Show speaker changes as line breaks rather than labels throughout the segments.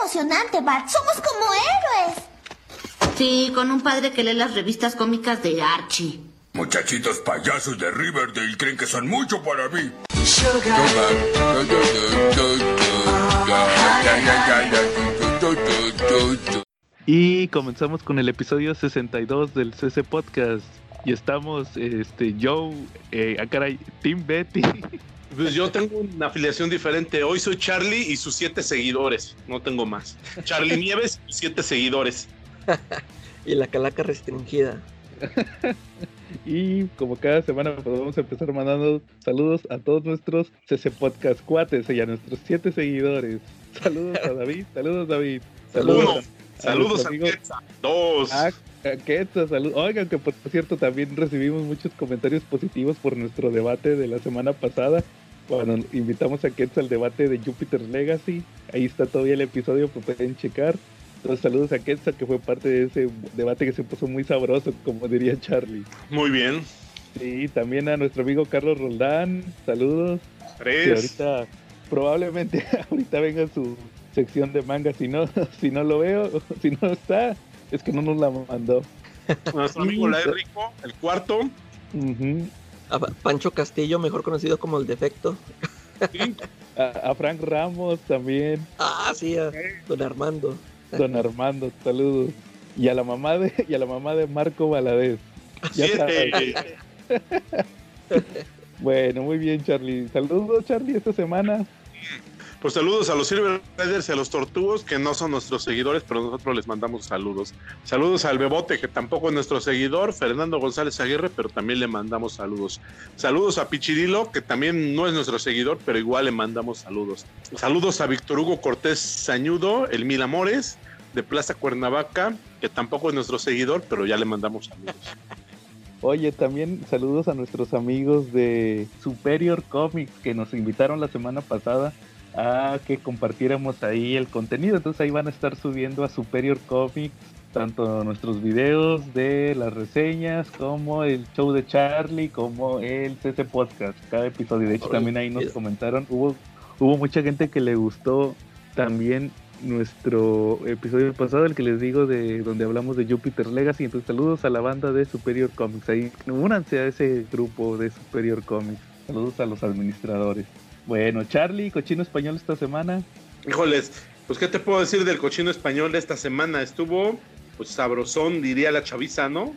emocionante, Bart. Somos como héroes.
Sí, con un padre que lee las revistas cómicas de Archie.
Muchachitos payasos de Riverdale creen que son mucho para mí.
Y comenzamos con el episodio 62 del CC Podcast. Y estamos, este, Joe, eh, ah, caray, Team Betty.
Pues yo tengo una afiliación diferente. Hoy soy Charlie y sus siete seguidores. No tengo más. Charlie Nieves y siete seguidores.
y la calaca restringida.
y como cada semana podemos empezar mandando saludos a todos nuestros CC Podcast cuates y a nuestros siete seguidores. Saludos a David, saludos David.
Saludos. Saludos a, Dos.
A, salud. Oigan, que por cierto también recibimos muchos comentarios positivos por nuestro debate de la semana pasada. Cuando invitamos a Quetzal al debate de Jupiter Legacy. Ahí está todavía el episodio, pues pueden checar. Entonces, saludos a Quetzal, que fue parte de ese debate que se puso muy sabroso, como diría Charlie.
Muy bien.
Sí, también a nuestro amigo Carlos Roldán. Saludos.
Tres.
ahorita, probablemente, ahorita venga su sección de manga. Si no, si no lo veo, si no está, es que no nos la mandó.
Nuestro amigo La Rico, el cuarto.
a Pancho Castillo, mejor conocido como el defecto.
A, Frank Ramos también.
Ah, sí, a Don Armando.
Don Armando, saludos. Y a la mamá de, y a la mamá de Marco Valadez. bueno, muy bien, Charlie. Saludos, Charlie, esta semana.
Pues saludos a los Silver Raiders y a los Tortugos, que no son nuestros seguidores, pero nosotros les mandamos saludos. Saludos al Bebote, que tampoco es nuestro seguidor, Fernando González Aguirre, pero también le mandamos saludos. Saludos a Pichirilo, que también no es nuestro seguidor, pero igual le mandamos saludos. Saludos a Víctor Hugo Cortés Sañudo, el Mil Amores, de Plaza Cuernavaca, que tampoco es nuestro seguidor, pero ya le mandamos saludos.
Oye, también saludos a nuestros amigos de Superior Comics que nos invitaron la semana pasada a que compartiéramos ahí el contenido. Entonces ahí van a estar subiendo a Superior Comics tanto nuestros videos de las reseñas como el show de Charlie como el CC Podcast, cada episodio. De hecho también ahí nos comentaron, hubo, hubo mucha gente que le gustó también nuestro episodio pasado, el que les digo de donde hablamos de Jupiter Legacy. Entonces saludos a la banda de Superior Comics. Ahí únanse a ese grupo de Superior Comics. Saludos a los administradores. Bueno, Charlie, cochino español esta semana.
Híjoles, pues qué te puedo decir del cochino español de esta semana. Estuvo pues sabrosón, diría la chaviza, ¿no?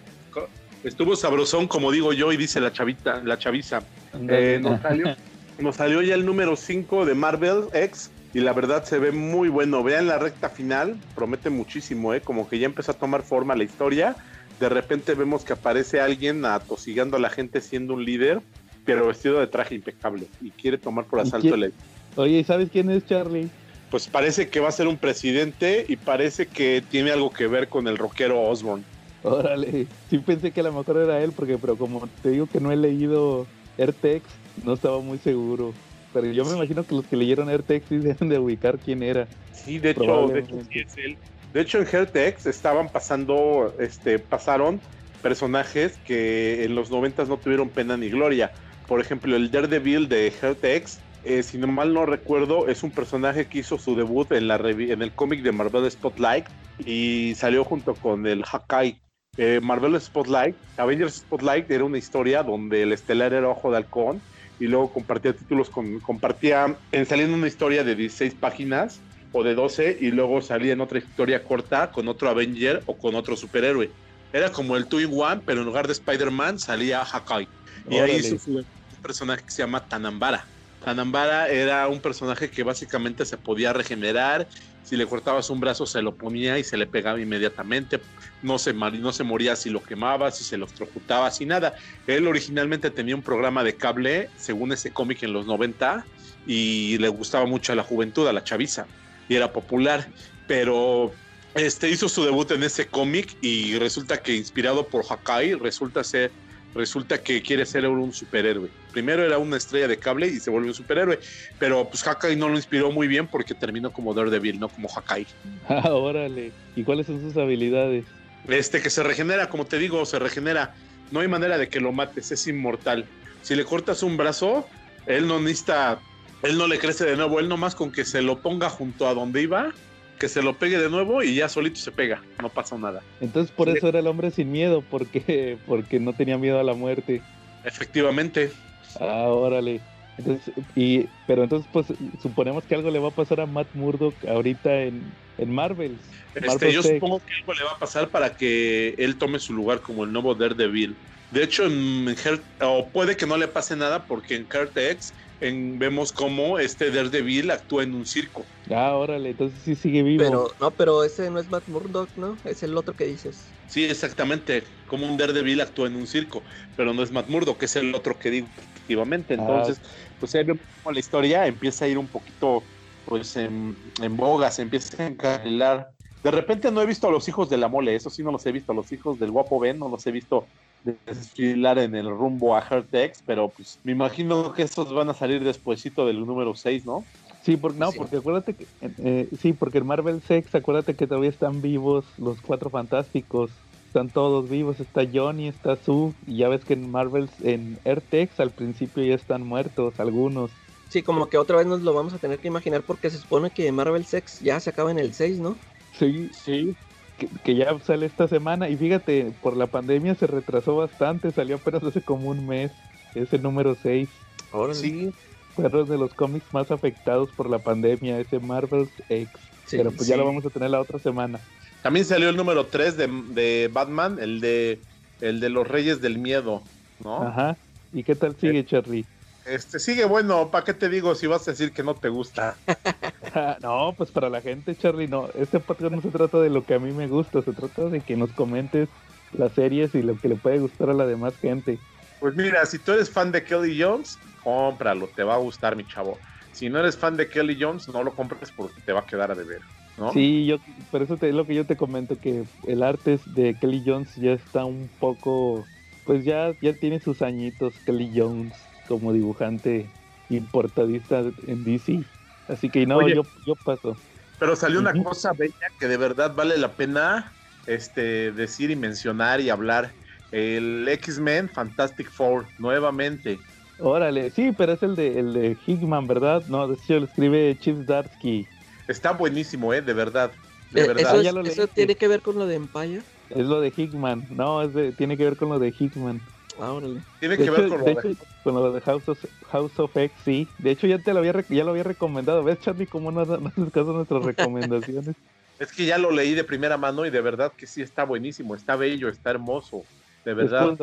Estuvo sabrosón, como digo yo, y dice la chavita, la chaviza. Eh, nos, salió, ya el número 5 de Marvel X y la verdad se ve muy bueno. Vean la recta final, promete muchísimo, ¿eh? Como que ya empezó a tomar forma la historia. De repente vemos que aparece alguien atosigando a la gente siendo un líder pero vestido de traje impecable y quiere tomar por asalto el
Oye, ¿sabes quién es Charlie?
Pues parece que va a ser un presidente y parece que tiene algo que ver con el rockero Osborne.
Órale, sí pensé que a lo mejor era él, porque pero como te digo que no he leído AirTex, no estaba muy seguro. Pero yo me imagino que los que leyeron AirTex sí deben de ubicar quién era.
Sí, de hecho, de hecho sí es él. De hecho, en AirTex estaban pasando, este, pasaron personajes que en los noventas no tuvieron pena ni gloria por ejemplo, el Daredevil de Heartex, eh, si no mal no recuerdo, es un personaje que hizo su debut en, la en el cómic de Marvel Spotlight y salió junto con el Hakai. Eh, Marvel Spotlight, Avengers Spotlight era una historia donde el estelar era Ojo de Halcón y luego compartía títulos con, compartía, en saliendo una historia de 16 páginas o de 12 y luego salía en otra historia corta con otro Avenger o con otro superhéroe. Era como el Two in One, pero en lugar de Spider-Man salía Hakai. Y ahí hizo un personaje que se llama Tanambara. Tanambara era un personaje que básicamente se podía regenerar. Si le cortabas un brazo, se lo ponía y se le pegaba inmediatamente. No se, no se moría si lo quemabas, si se lo electrocutaba, si nada. Él originalmente tenía un programa de cable, según ese cómic en los 90, y le gustaba mucho a la juventud, a la chaviza, y era popular. Pero este hizo su debut en ese cómic y resulta que inspirado por Hakai, resulta ser resulta que quiere ser un superhéroe. Primero era una estrella de cable y se volvió un superhéroe, pero pues Hakai no lo inspiró muy bien porque terminó como Daredevil, no como Hakai.
Ah, órale. ¿Y cuáles son sus habilidades?
Este que se regenera, como te digo, se regenera. No hay manera de que lo mates, es inmortal. Si le cortas un brazo, él no necesita, él no le crece de nuevo, él nomás con que se lo ponga junto a donde iba, que se lo pegue de nuevo y ya solito se pega, no pasa nada.
Entonces por eso era el hombre sin miedo, porque, porque no tenía miedo a la muerte.
Efectivamente.
Ah, órale. Entonces, y, pero entonces, pues, suponemos que algo le va a pasar a Matt Murdock ahorita en, en Marvel.
Este, yo supongo que algo le va a pasar para que él tome su lugar como el nuevo Daredevil. De hecho, en, o puede que no le pase nada porque en Heart X en, vemos cómo este Daredevil actúa en un circo.
Ah, órale, entonces sí sigue vivo.
Pero, no, pero ese no es Matt Murdock, ¿no? Es el otro que dices.
Sí, exactamente. Como un Daredevil actúa en un circo, pero no es Matt Murdock, que es el otro que digo efectivamente. Entonces, pues ahí vemos la historia empieza a ir un poquito pues en, en boga, se empieza a encarrilar. De repente no he visto a los hijos de la mole, eso sí no los he visto, a los hijos del guapo Ben, no los he visto desfilar en el rumbo a Heartex, pero pues me imagino que esos van a salir despuesito del número 6, ¿no?
Sí, por, no, porque acuérdate que, eh, sí, porque en Marvel 6, acuérdate que todavía están vivos los cuatro fantásticos, están todos vivos, está Johnny, está Sue, y ya ves que en Marvel, en Earth al principio ya están muertos algunos.
Sí, como que otra vez nos lo vamos a tener que imaginar porque se supone que Marvel 6 ya se acaba en el 6, ¿no?
Sí, sí. Que, ya sale esta semana y fíjate, por la pandemia se retrasó bastante, salió apenas hace como un mes, es el número 6.
Ahora sí.
Fue uno de los cómics más afectados por la pandemia, ese Marvel X. Pero pues ya lo vamos a tener la otra semana.
También salió el número 3 de, de, Batman, el de el de los Reyes del Miedo, ¿no?
Ajá. ¿Y qué tal sigue, Charlie?
Este, sigue bueno, ¿para qué te digo si vas a decir que no te gusta?
no, pues para la gente, Charlie, no. Este podcast no se trata de lo que a mí me gusta, se trata de que nos comentes las series y lo que le puede gustar a la demás gente.
Pues mira, si tú eres fan de Kelly Jones, cómpralo, te va a gustar, mi chavo. Si no eres fan de Kelly Jones, no lo compres porque te va a quedar a deber. ¿no?
Sí, yo, por eso te, es lo que yo te comento, que el arte de Kelly Jones ya está un poco, pues ya, ya tiene sus añitos, Kelly Jones como dibujante importadista en DC. Así que no, yo, yo paso.
Pero salió una cosa bella que de verdad vale la pena este, decir y mencionar y hablar. El X-Men Fantastic Four, nuevamente.
Órale, sí, pero es el de, el de Hickman, ¿verdad? No, de hecho lo escribe Chip Darsky.
Está buenísimo, ¿eh? De verdad. De
eh,
verdad.
¿Eso, ¿Eso, tiene que ver con lo de Empire?
Es lo de Hickman, no, es de, tiene que ver con lo de Hickman.
Ah,
Tiene que ver con lo,
de, con lo de House of, House of X, sí. De hecho, ya te lo había, ya lo había recomendado. ¿Ves, Charlie, cómo no, no haces caso a nuestras recomendaciones?
es que ya lo leí de primera mano y de verdad que sí está buenísimo, está bello, está hermoso. De verdad.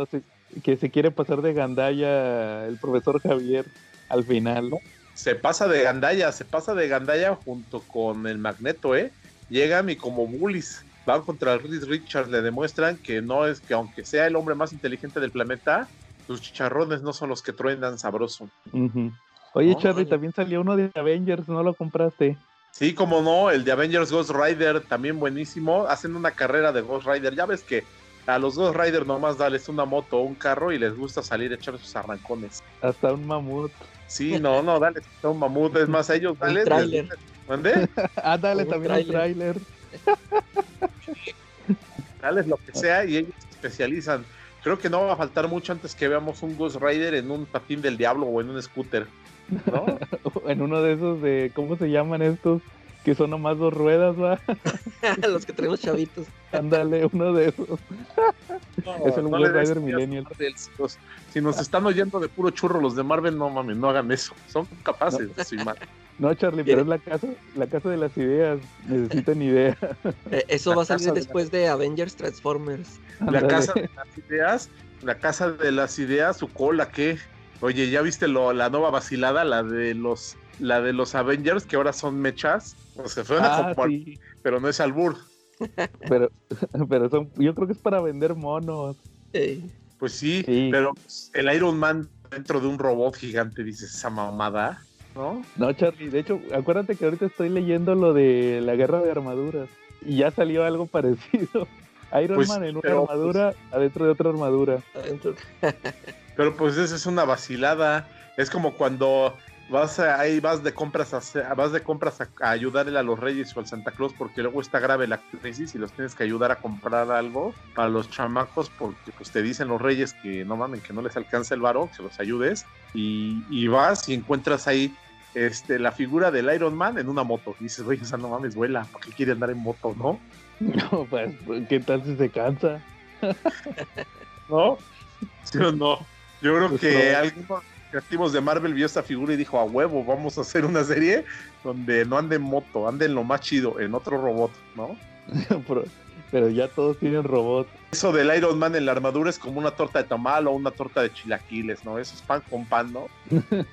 que se quiere pasar de gandalla el profesor Javier al final.
Se pasa de gandalla, se pasa de gandalla junto con el magneto, ¿eh? Llegan y como bullies van contra Reed Richards, le demuestran que no es que aunque sea el hombre más inteligente del planeta, sus chicharrones no son los que truenan sabroso.
Oye, Charlie, también salió uno de Avengers, ¿no lo compraste?
Sí, como no, el de Avengers Ghost Rider, también buenísimo. Hacen una carrera de Ghost Rider. Ya ves que a los Ghost Rider nomás dales una moto o un carro y les gusta salir a echar sus arrancones.
Hasta un mamut.
Sí, no, no, dale, un mamut. Es más, a ellos dale.
¿Dónde?
ah, dale también un trailer.
Lo que sea y ellos se especializan. Creo que no va a faltar mucho antes que veamos un Ghost Rider en un patín del diablo o en un scooter. ¿no?
en uno de esos de, ¿cómo se llaman estos? Que son nomás dos ruedas, ¿va?
Los que tenemos chavitos.
Ándale, uno de esos. es el Ghost Rider Millennial.
Si nos están oyendo de puro churro los de Marvel, no mames, no hagan eso. Son capaces, no.
No, Charlie, pero es la casa, la casa de las ideas. Necesitan idea.
Eh, eso va a salir después de, Avengers Transformers.
La casa de las ideas, la casa de las ideas, su cola, ¿qué? Oye, ¿ya viste lo, la nueva vacilada, la de los, la de los Avengers, que ahora son mechas? O sea, suena como pero no es albur.
Pero, pero son, yo creo que es para vender monos.
Pues sí, pero el Iron Man dentro de un robot gigante, dices, esa mamada. ¿No?
No, Charlie, de hecho, acuérdate que ahorita estoy leyendo lo de la guerra de armaduras y ya salió algo parecido. Iron pues, Man en una armadura pues, adentro de otra armadura.
pero pues esa es una vacilada. Es como cuando vas ahí vas de compras a, vas de compras a, ayudarle a los Reyes o al Santa Claus porque luego está grave la crisis y los tienes que ayudar a comprar algo para los chamacos porque pues te dicen los Reyes que no mamen que no les alcanza el varo, que se los ayudes y, y vas y encuentras ahí este, la figura del Iron Man en una moto. Y dices, güey, o sea, no mames, vuela, ¿por qué quiere andar en moto, no?
No, pues, ¿qué tal si se cansa?
¿No? ¿Sí o no? Yo creo
Pues
que
no.
algunos creativos de Marvel vio esta figura y dijo, a huevo, vamos a hacer una serie donde no ande en moto, ande en lo más chido, en otro robot, ¿no?
pero, pero ya todos tienen robot.
Eso del Iron Man en la armadura es como una torta de tamal o una torta de chilaquiles, ¿no? Eso es pan con pan, ¿no?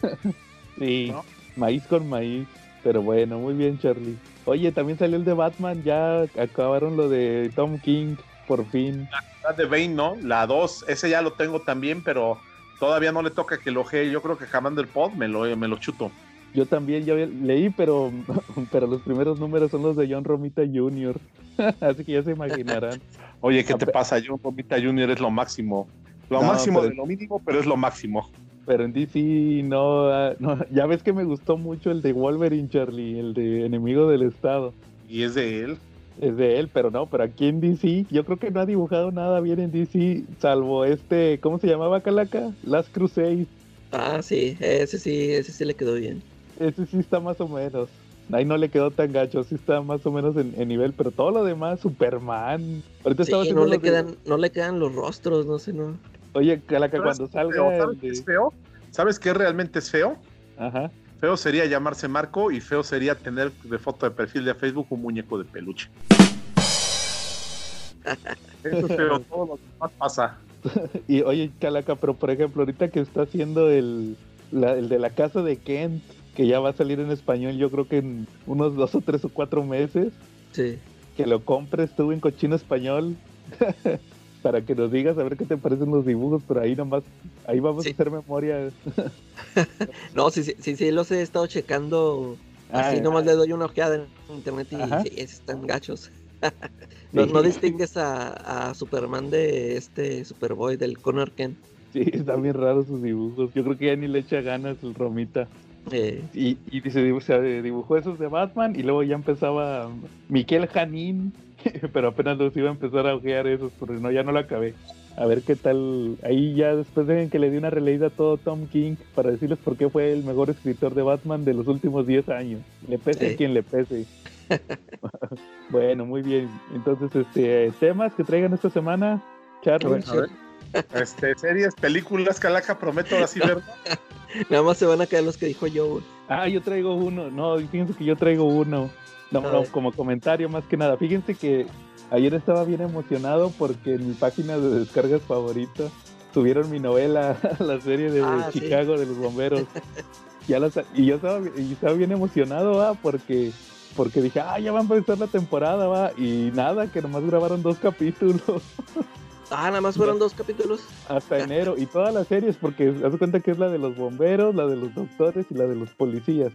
Sí,
¿No?
maíz con maíz. Pero bueno, muy bien, Charlie. Oye, también salió el de Batman, ya acabaron lo de Tom King, por fin.
La de Bane, ¿no? La 2, ese ya lo tengo también, pero todavía no le toca que lo ojee. Yo creo que el pod me lo, me lo chuto.
Yo también ya leí, pero, pero los primeros números son los de John Romita Jr. Así que ya se imaginarán.
Oye, ¿qué te pasa? John Romita Jr. es lo máximo. Lo
No,
máximo
pero-
de lo mínimo, pero es lo máximo.
Pero en DC no, ah, no, ya ves que me gustó mucho el de Wolverine, Charlie, el de Enemigo del Estado.
Y es de él.
Es de él, pero no, pero aquí en DC, yo creo que no ha dibujado nada bien en DC, salvo este, ¿cómo se llamaba Calaca? Last Crusade.
Ah, sí, ese sí, ese sí le quedó bien.
Ese sí está más o menos. Ahí no le quedó tan gacho, sí está más o menos en, en nivel, pero todo lo demás, Superman. Ahorita estaba
Sí,
haciendo
no le
de-
quedan, no le quedan los rostros, no sé, no.
Oye, Calaca, cuando salga
feo,
el
¿Sabes qué
de-
es feo? ¿Sabes qué realmente es feo?
Ajá.
Feo sería llamarse Marco y feo sería tener de foto de perfil de Facebook un muñeco de peluche. Eso es feo, todo lo demás pasa.
Y oye, Calaca, pero por ejemplo, ahorita que está haciendo el, la- el de la casa de Kent, que ya va a salir en español, yo creo que en unos dos o tres o cuatro meses,
Sí.
que lo compres tú en cochino español, para que nos digas a ver qué te parecen los dibujos, pero ahí nomás, ahí vamos
Sí.
a hacer memoria.
No, sí, sí, sí, sí, los he estado checando. Así
Ah,
nomás le doy una ojeada en internet y
Ajá.
sí, están gachos. no, distingues a, a Superman de este Superboy, del Connor Kent.
Sí, están bien raros sus dibujos. Yo creo que ya ni le echa ganas el Romita.
Eh,
Y, y dice, dibu- se dibujó esos de Batman y luego ya empezaba Miquel Janín, pero apenas los iba a empezar a ojear esos, porque no, ya no lo acabé. A ver qué tal. Ahí ya después de que le di una releída a todo Tom King para decirles por qué fue el mejor escritor de Batman de los últimos 10 años. Le pese
Sí.
a quien le pese. bueno, muy bien. Entonces, este temas que traigan esta semana, Charlie.
A ver. Este, series, películas, Calaca, prometo ahora sí ver.
nada más se van a caer los que dijo yo.
Ah, yo traigo uno. No, fíjense que yo traigo uno. No, no, como comentario más que nada. Fíjense que ayer estaba bien emocionado porque en mi página de descargas favorita subieron mi novela, la serie de
Ah, sí.
Chicago de los bomberos. ya la y yo estaba, y estaba bien emocionado, va, porque porque dije, ah, ya va a empezar la temporada, va, y nada, que nomás grabaron dos capítulos
Ah, nada más fueron dos capítulos.
hasta enero, y todas las series, porque haz de cuenta que es la de los bomberos, la de los doctores y la de los policías.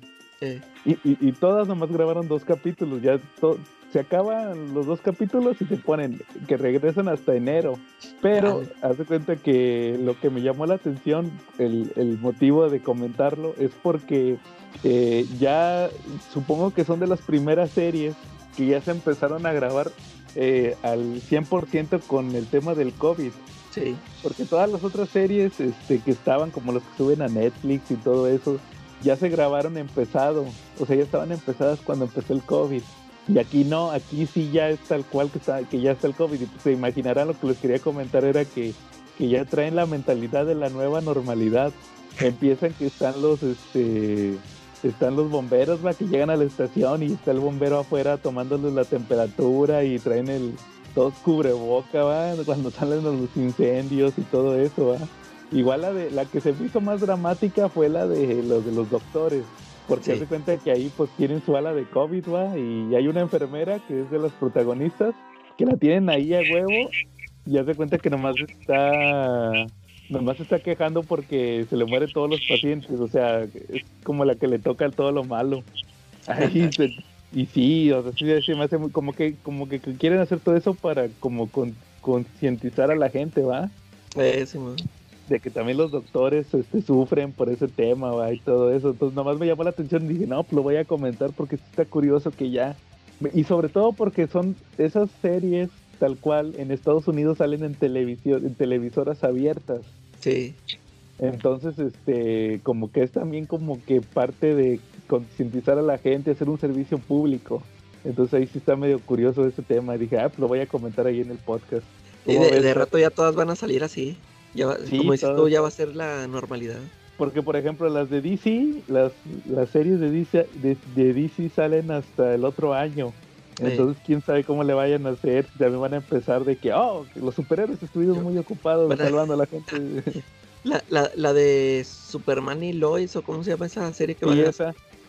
Y, y, y todas nomás grabaron dos capítulos, ya to- se acaban los dos capítulos y se ponen que regresan hasta enero. Pero
Vale.
haz de cuenta que lo que me llamó la atención, el, el motivo de comentarlo, es porque eh, ya supongo que son de las primeras series que ya se empezaron a grabar eh, al 100% con el tema del COVID.
sí.
Porque todas las otras series este, que estaban, como los que suben a Netflix y todo eso, ya se grabaron empezado. O sea, ya estaban empezadas cuando empezó el COVID. Y aquí no, aquí sí ya es tal cual que, está, que ya está el COVID. Y pues, se imaginarán lo que les quería comentar era que, que ya traen la mentalidad de la nueva normalidad. Empiezan que están los, este, están los bomberos, va, que llegan a la estación y está el bombero afuera tomándoles la temperatura y traen el, todos cubreboca, va, cuando salen los incendios y todo eso, va. Igual la de la que se me hizo más dramática fue la de los de los doctores, porque
Sí.
se cuenta que ahí pues tienen su ala de COVID, va, y hay una enfermera que es de los protagonistas que la tienen ahí a huevo y hace cuenta que nomás está nomás se está quejando porque se le mueren todos los pacientes, o sea, es como la que le toca todo lo malo. Ahí se- y sí, o sea, sí se me hace muy- como que como que quieren hacer todo eso para como con- concientizar a la gente, ¿va?
Eh, sí, man.
De que también los doctores este, sufren por ese tema, ¿va? Y todo eso. Entonces nomás me llamó la atención y dije, no, pues lo voy a comentar porque sí está curioso que ya... Y sobre todo porque son esas series tal cual en Estados Unidos salen en televisión, en televisoras abiertas.
Sí.
Entonces, este, como que es también como que parte de, concientizar a la gente, hacer un servicio público. Entonces ahí sí está medio curioso ese tema. Dije, ah, pues lo voy a comentar ahí en el podcast.
Y
¿Cómo
de, de rato ya todas van a salir así. Ya, va-
Sí,
como dices tú, ya va a ser la normalidad.
Porque, por ejemplo, las de DC, las, las series de DC, de, de DC salen hasta el otro año. Entonces, quién sabe cómo le vayan a hacer. También van a empezar de que, oh, los superhéroes estuvieron muy ocupados salvando a la gente.
La, la, la de Superman y Lois, o cómo se llama esa serie que van a,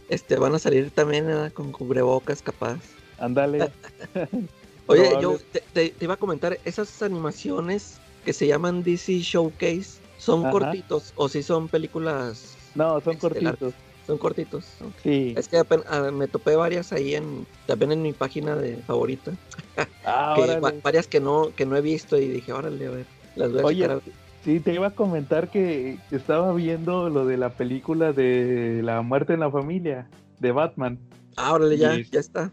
este, van a salir también con cubrebocas capaz.
ándale.
Oye,
Probable.
yo te, te- te iba a comentar, esas animaciones que se llaman DC Showcase, ¿son
Ajá.
cortitos o si son películas?
No, son cortitos.
Son cortitos.
Sí.
Es que apen- ah, me topé varias ahí en también en mi página de favorita.
Ah,
que
órale.
va- varias que no que no he visto y dije, órale, a ver, las voy a
Oye,
checar.
Sí, te iba a comentar que estaba viendo lo de la película de La muerte en la familia, de Batman.
Ah, órale, ya,
y-
ya está.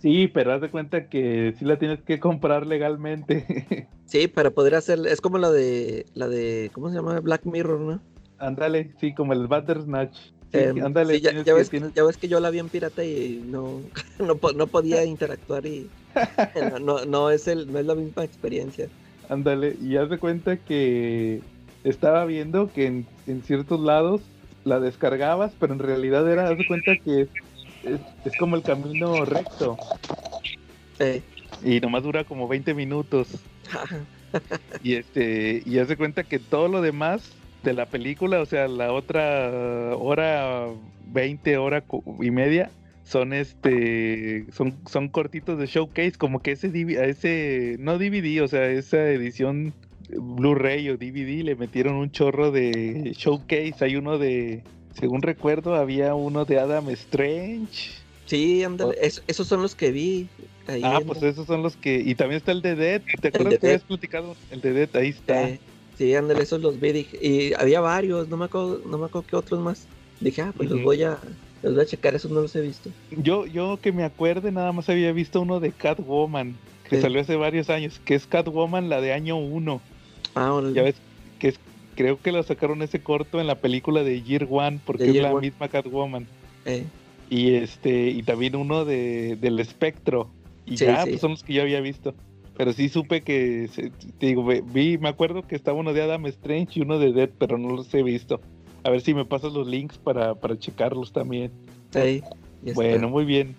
Sí, pero haz de cuenta que sí la tienes que comprar legalmente.
Sí, para poder hacer, es como la de, la de, ¿cómo se llama? Black Mirror, ¿no?
ándale, sí, como el Bandersnatch. Sí,
Em,
ándale,
sí, ya, ves,
tienes-
ya ves que yo la vi en pirata y no, no, no podía interactuar y no, no, no es el, no es la misma experiencia.
Ándale, y haz de cuenta que estaba viendo que en, en ciertos lados la descargabas, pero en realidad era, haz de cuenta que es, como el camino recto
Eh,
y nomás dura como 20 minutos. Y este, y haz de cuenta que todo lo demás de la película, o sea, la otra hora 20, hora y media, son este, son, son cortitos de showcase, como que ese, ese, no DVD, o sea, esa edición Blu-ray o DVD le metieron un chorro de showcase. Hay uno de, según recuerdo, había uno de Adam Strange.
sí, ándale, es- esos son los que vi. ahí.
Ah,
en-
pues esos son los que, y también está el de Dead. ¿Te acuerdas
de
que habías platicado? El de Dead, ahí está.
eh, sí, ándale, esos los vi. dije- y había varios, no me acuerdo, no me acuerdo qué otros más. Dije, ah, pues los voy a, los voy a checar, esos no los he visto.
Yo, yo que me acuerde, nada más había visto uno de Catwoman, que
Sí.
salió hace varios años, que es Catwoman, la de año 1.
Ah, órale.
Ya ves, que es, creo que lo sacaron ese corto en la película de Year One, porque
De
es
Year
la
One.
misma Catwoman.
Eh,
Y este, y también uno de, del espectro. Y
Sí,
ya,
sí.
pues son los que yo había visto. Pero sí supe que, te digo, vi, me acuerdo que estaba uno de Adam Strange y uno de Dead, pero no los he visto. A ver si me pasas los links para, para checarlos también.
sí.
Bueno, muy bien.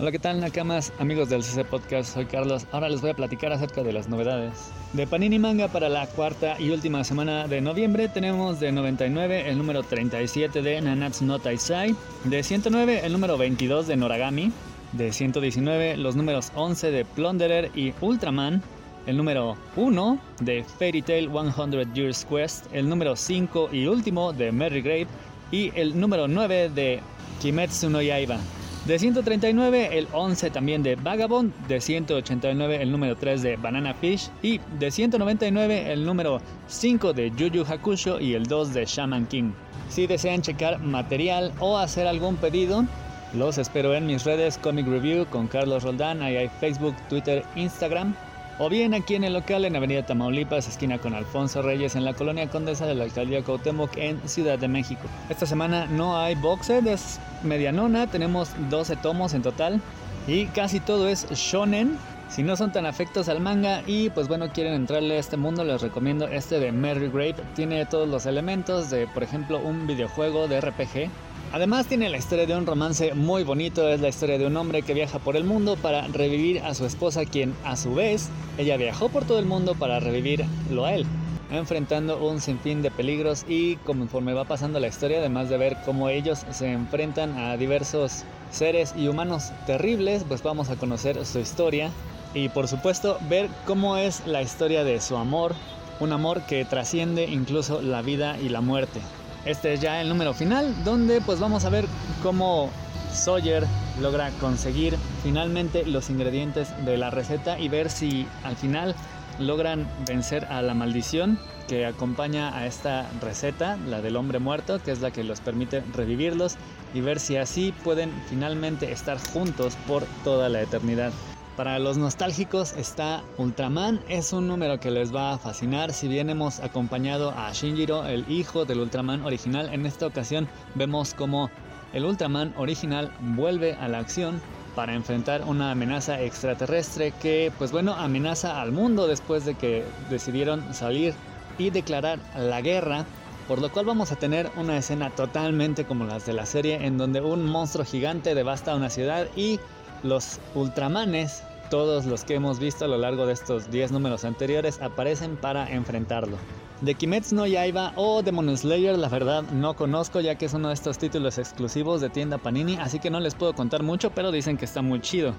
Hola, ¿qué tal, Nakamas? Amigos del CC Podcast, soy Carlos. Ahora les voy a platicar acerca de las novedades. De Panini Manga para la cuarta y última semana de noviembre tenemos de 99 el número 37 de Nanatsu no Taisai, de 109 el número 22 de Noragami, de 119 los números 11 de Plunderer y Ultraman, el número 1 de Fairy Tail 100 Years Quest, el número 5 y último de Merry Grape y el número 9 de Kimetsu no Yaiba. De 139 el 11 también de Vagabond, de 189 el número 3 de Banana Fish y de 199 el número 5 de Yu Hakusho y el 2 de Shaman King. Si desean checar material o hacer algún pedido, los espero en mis redes Comic Review con Carlos Roldán, ahí hay Facebook, Twitter, Instagram. O bien aquí en el local en Avenida Tamaulipas, esquina con Alfonso Reyes, en la colonia Condesa de la Alcaldía Cuauhtémoc, en Ciudad de México. Esta semana no hay box es medianona, tenemos 12 tomos en total y casi todo es shonen. Si no son tan afectos al manga y pues bueno quieren entrarle a este mundo, les recomiendo este de Merry Grape. Tiene todos los elementos de, por ejemplo, un videojuego de RPG. Además tiene la historia de un romance muy bonito, es la historia de un hombre que viaja por el mundo para revivir a su esposa, quien a su vez, ella viajó por todo el mundo para revivirlo a él, enfrentando un sinfín de peligros. Y conforme va pasando la historia, además de ver cómo ellos se enfrentan a diversos seres y humanos terribles, pues vamos a conocer su historia. Y por supuesto ver cómo es la historia de su amor, un amor que trasciende incluso la vida y la muerte. Este es ya el número final, donde pues vamos a ver cómo Sawyer logra conseguir finalmente los ingredientes de la receta y ver si al final logran vencer a la maldición que acompaña a esta receta, la del hombre muerto, que es la que los permite revivirlos y ver si así pueden finalmente estar juntos por toda la eternidad. Para los nostálgicos está Ultraman, es un número que les va a fascinar. Si bien hemos acompañado a Shinjiro, el hijo del Ultraman original, en esta ocasión vemos como el Ultraman original vuelve a la acción para enfrentar una amenaza extraterrestre que, pues bueno, amenaza al mundo después de que decidieron salir y declarar la guerra. Por lo cual vamos a tener una escena totalmente como las de la serie en donde un monstruo gigante devasta una ciudad y los ultramanes, todos los que hemos visto a lo largo de estos 10 números anteriores, aparecen para enfrentarlo. De Kimetsu no Yaiba o Demon Slayer, la verdad no conozco ya que es uno de estos títulos exclusivos de tienda Panini, así que no les puedo contar mucho, pero dicen que está muy chido.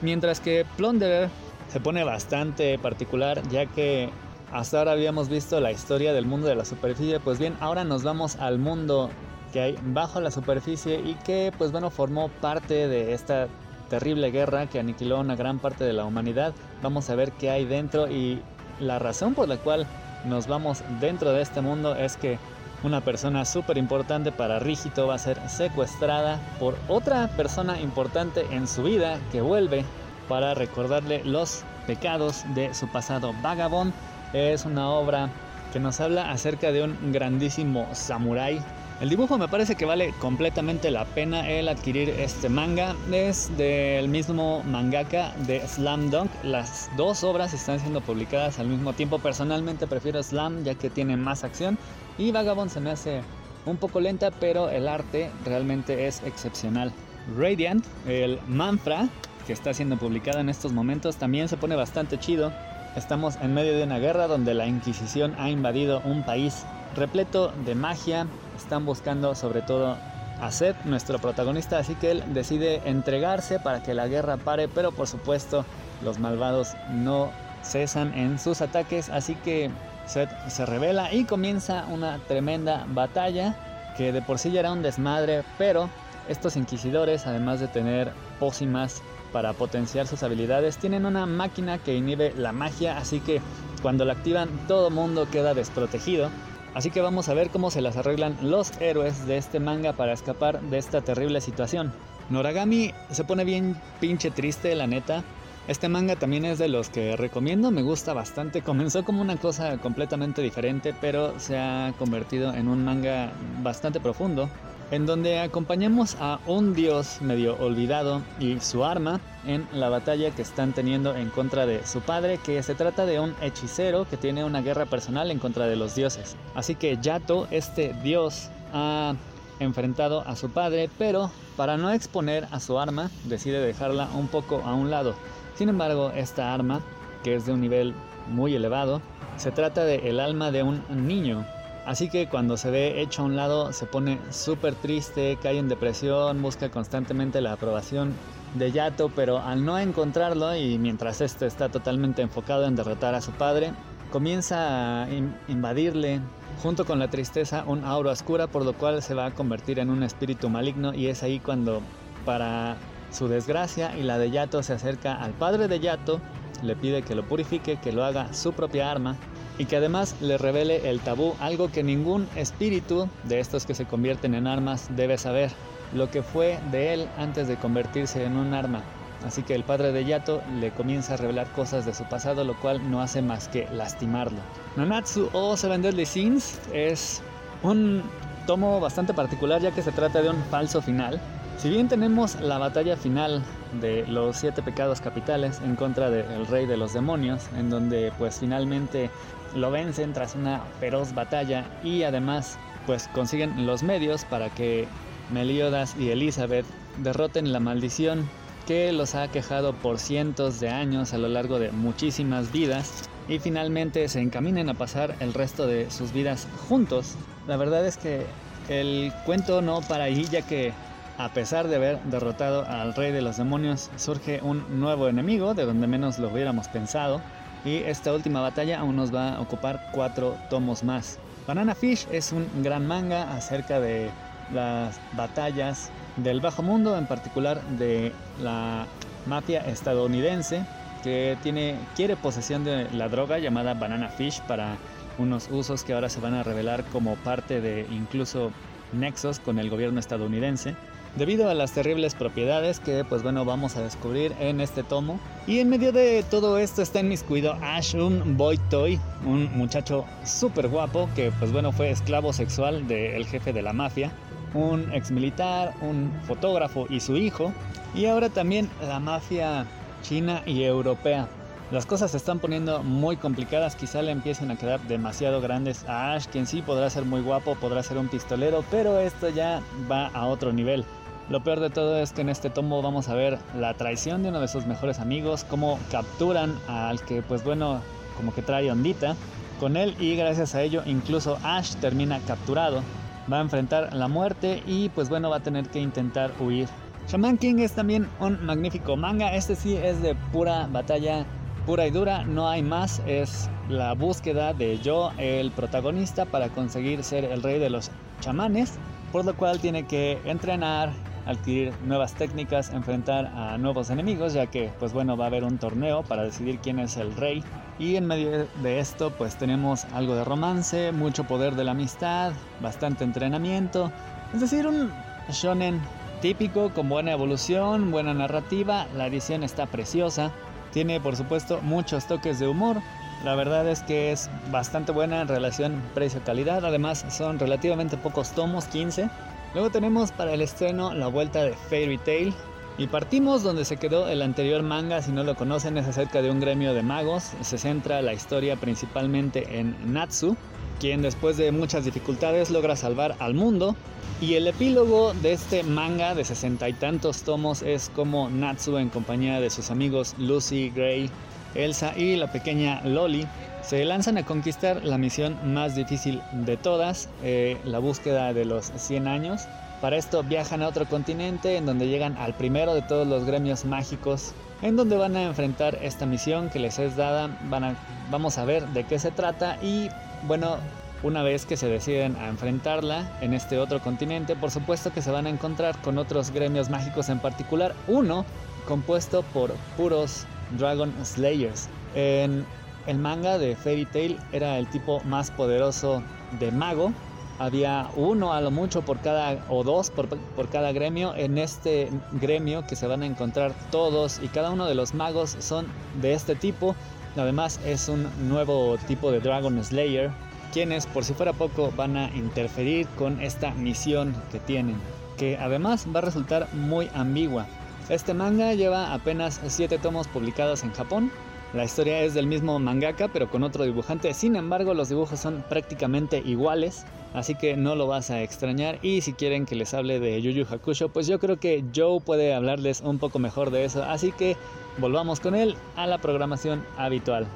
Mientras que Plunderer se pone bastante particular ya que hasta ahora habíamos visto la historia del mundo de la superficie, pues bien, ahora nos vamos al mundo que hay bajo la superficie y que pues bueno formó parte de esta terrible guerra que aniquiló una gran parte de la humanidad. Vamos a ver qué hay dentro y la razón por la cual nos vamos dentro de este mundo es que una persona súper importante para Rígito va a ser secuestrada por otra persona importante en su vida que vuelve para recordarle los pecados de su pasado. Vagabond es una obra que nos habla acerca de un grandísimo samurái el dibujo me parece que vale completamente la pena el adquirir este manga. Es del mismo mangaka de Slam Dunk. Las dos obras están siendo publicadas al mismo tiempo. Personalmente prefiero Slam ya que tiene más acción. Y Vagabond se me hace un poco lenta, pero el arte realmente es excepcional. Radiant, el Manfra, que está siendo publicado en estos momentos, también se pone bastante chido. Estamos en medio de una guerra donde la Inquisición ha invadido un país repleto de magia. Están buscando sobre todo a Seth, nuestro protagonista, así que él decide entregarse para que la guerra pare, pero por supuesto los malvados no cesan en sus ataques, así que Seth se revela y comienza una tremenda batalla que de por sí ya era un desmadre, pero estos inquisidores, además de tener pócimas para potenciar sus habilidades, tienen una máquina que inhibe la magia, así que cuando la activan todo mundo queda desprotegido. Así que vamos a ver cómo se las arreglan los héroes de este manga para escapar de esta terrible situación. Noragami se pone bien pinche triste, la neta. Este manga también es de los que recomiendo, me gusta bastante. Comenzó como una cosa completamente diferente, pero se ha convertido en un manga bastante profundo en donde acompañamos a un dios medio olvidado y su arma en la batalla que están teniendo en contra de su padre, que se trata de un hechicero que tiene una guerra personal en contra de los dioses. Así que Yato, este dios, ha enfrentado a su padre, pero para no exponer a su arma, decide dejarla un poco a un lado. Sin embargo, esta arma, que es de un nivel muy elevado, se trata de el alma de un niño Así que cuando se ve hecho a un lado se pone súper triste, cae en depresión, busca constantemente la aprobación de Yato, pero al no encontrarlo y mientras este está totalmente enfocado en derrotar a su padre, comienza a invadirle junto con la tristeza un aura oscura por lo cual se va a convertir en un espíritu maligno y es ahí cuando para su desgracia y la de Yato se acerca al padre de Yato, le pide que lo purifique, que lo haga su propia arma y que además le revele el tabú, algo que ningún espíritu de estos que se convierten en armas debe saber, lo que fue de él antes de convertirse en un arma. Así que el padre de Yato le comienza a revelar cosas de su pasado, lo cual no hace más que lastimarlo. Nanatsu o Seven Deadly Sins es un tomo bastante particular ya que se trata de un falso final. Si bien tenemos la batalla final de los siete pecados capitales en contra del rey de los demonios, en donde pues finalmente lo vencen tras una feroz batalla y además pues consiguen los medios para que Meliodas y Elizabeth derroten la maldición que los ha quejado por cientos de años a lo largo de muchísimas vidas y finalmente se encaminen a pasar el resto de sus vidas juntos. La verdad es que el cuento no para ahí ya que a pesar de haber derrotado al rey de los demonios surge un nuevo enemigo de donde menos lo hubiéramos pensado y esta última batalla aún nos va a ocupar cuatro tomos más. Banana Fish es un gran manga acerca de las batallas del bajo mundo, en particular de la mafia estadounidense que tiene, quiere posesión de la droga llamada Banana Fish para unos usos que ahora se van a revelar como parte de incluso nexos con el gobierno estadounidense debido a las terribles propiedades que pues bueno vamos a descubrir en este tomo. Y en medio de todo esto está inmiscuido Ash, un boy toy, un muchacho súper guapo que pues bueno fue esclavo sexual del jefe de la mafia, un ex militar, un fotógrafo y su hijo, y ahora también la mafia china y europea. Las cosas se están poniendo muy complicadas, quizá le empiecen a quedar demasiado grandes a Ash, quien sí podrá ser muy guapo, podrá ser un pistolero, pero esto ya va a otro nivel. Lo peor de todo es que en este tomo vamos a ver la traición de uno de sus mejores amigos, cómo capturan al que pues bueno, como que trae ondita con él y gracias a ello incluso Ash termina capturado. Va a enfrentar la muerte y pues bueno va a tener que intentar huir. Shaman King es también un magnífico manga, este sí es de pura batalla pura y dura, no hay más, es la búsqueda de Yo, el protagonista, para conseguir ser el rey de los chamanes, por lo cual tiene que entrenar, adquirir nuevas técnicas, enfrentar a nuevos enemigos, ya que pues bueno va a haber un torneo para decidir quién es el rey. Y en medio de esto pues tenemos algo de romance, mucho poder de la amistad, bastante entrenamiento, es decir, un shonen típico con buena evolución, buena narrativa, la edición está preciosa, tiene por supuesto muchos toques de humor, la verdad es que es bastante buena en relación precio-calidad, además son relativamente pocos tomos, 15, Luego tenemos para el estreno la vuelta de Fairy Tail. Y partimos donde se quedó el anterior manga, si no lo conocen, es acerca de un gremio de magos. Se centra la historia principalmente en Natsu, quien después de muchas dificultades logra salvar al mundo. Y el epílogo de este manga de sesenta y tantos tomos es como Natsu en compañía de sus amigos Lucy, Gray, Elsa y la pequeña Loli se lanzan a conquistar la misión más difícil de todas, eh, la búsqueda de los 100 años. Para esto viajan a otro continente en donde llegan al primero de todos los gremios mágicos, en donde van a enfrentar esta misión que les es dada. Van a, vamos a ver de qué se trata y bueno, una vez que se deciden a enfrentarla en este otro continente, por supuesto que se van a encontrar con otros gremios mágicos en particular, uno compuesto por puros Dragon Slayers. En el manga de Fairy Tail era el tipo más poderoso de mago. Había uno a lo mucho por cada, o dos por, cada gremio. En este gremio que se van a encontrar todos y cada uno de los magos son de este tipo. Además es un nuevo tipo de Dragon Slayer, quienes por si fuera poco van a interferir con esta misión que tienen, que además va a resultar muy ambigua. Este manga lleva apenas 7 tomos publicados en Japón la historia es del mismo mangaka, pero con otro dibujante. Sin embargo, los dibujos son prácticamente iguales, así que no lo vas a extrañar. Y si quieren que les hable de Yu Yu Hakusho, pues yo creo que Joe puede hablarles un poco mejor de eso. Así que volvamos con él a la programación habitual.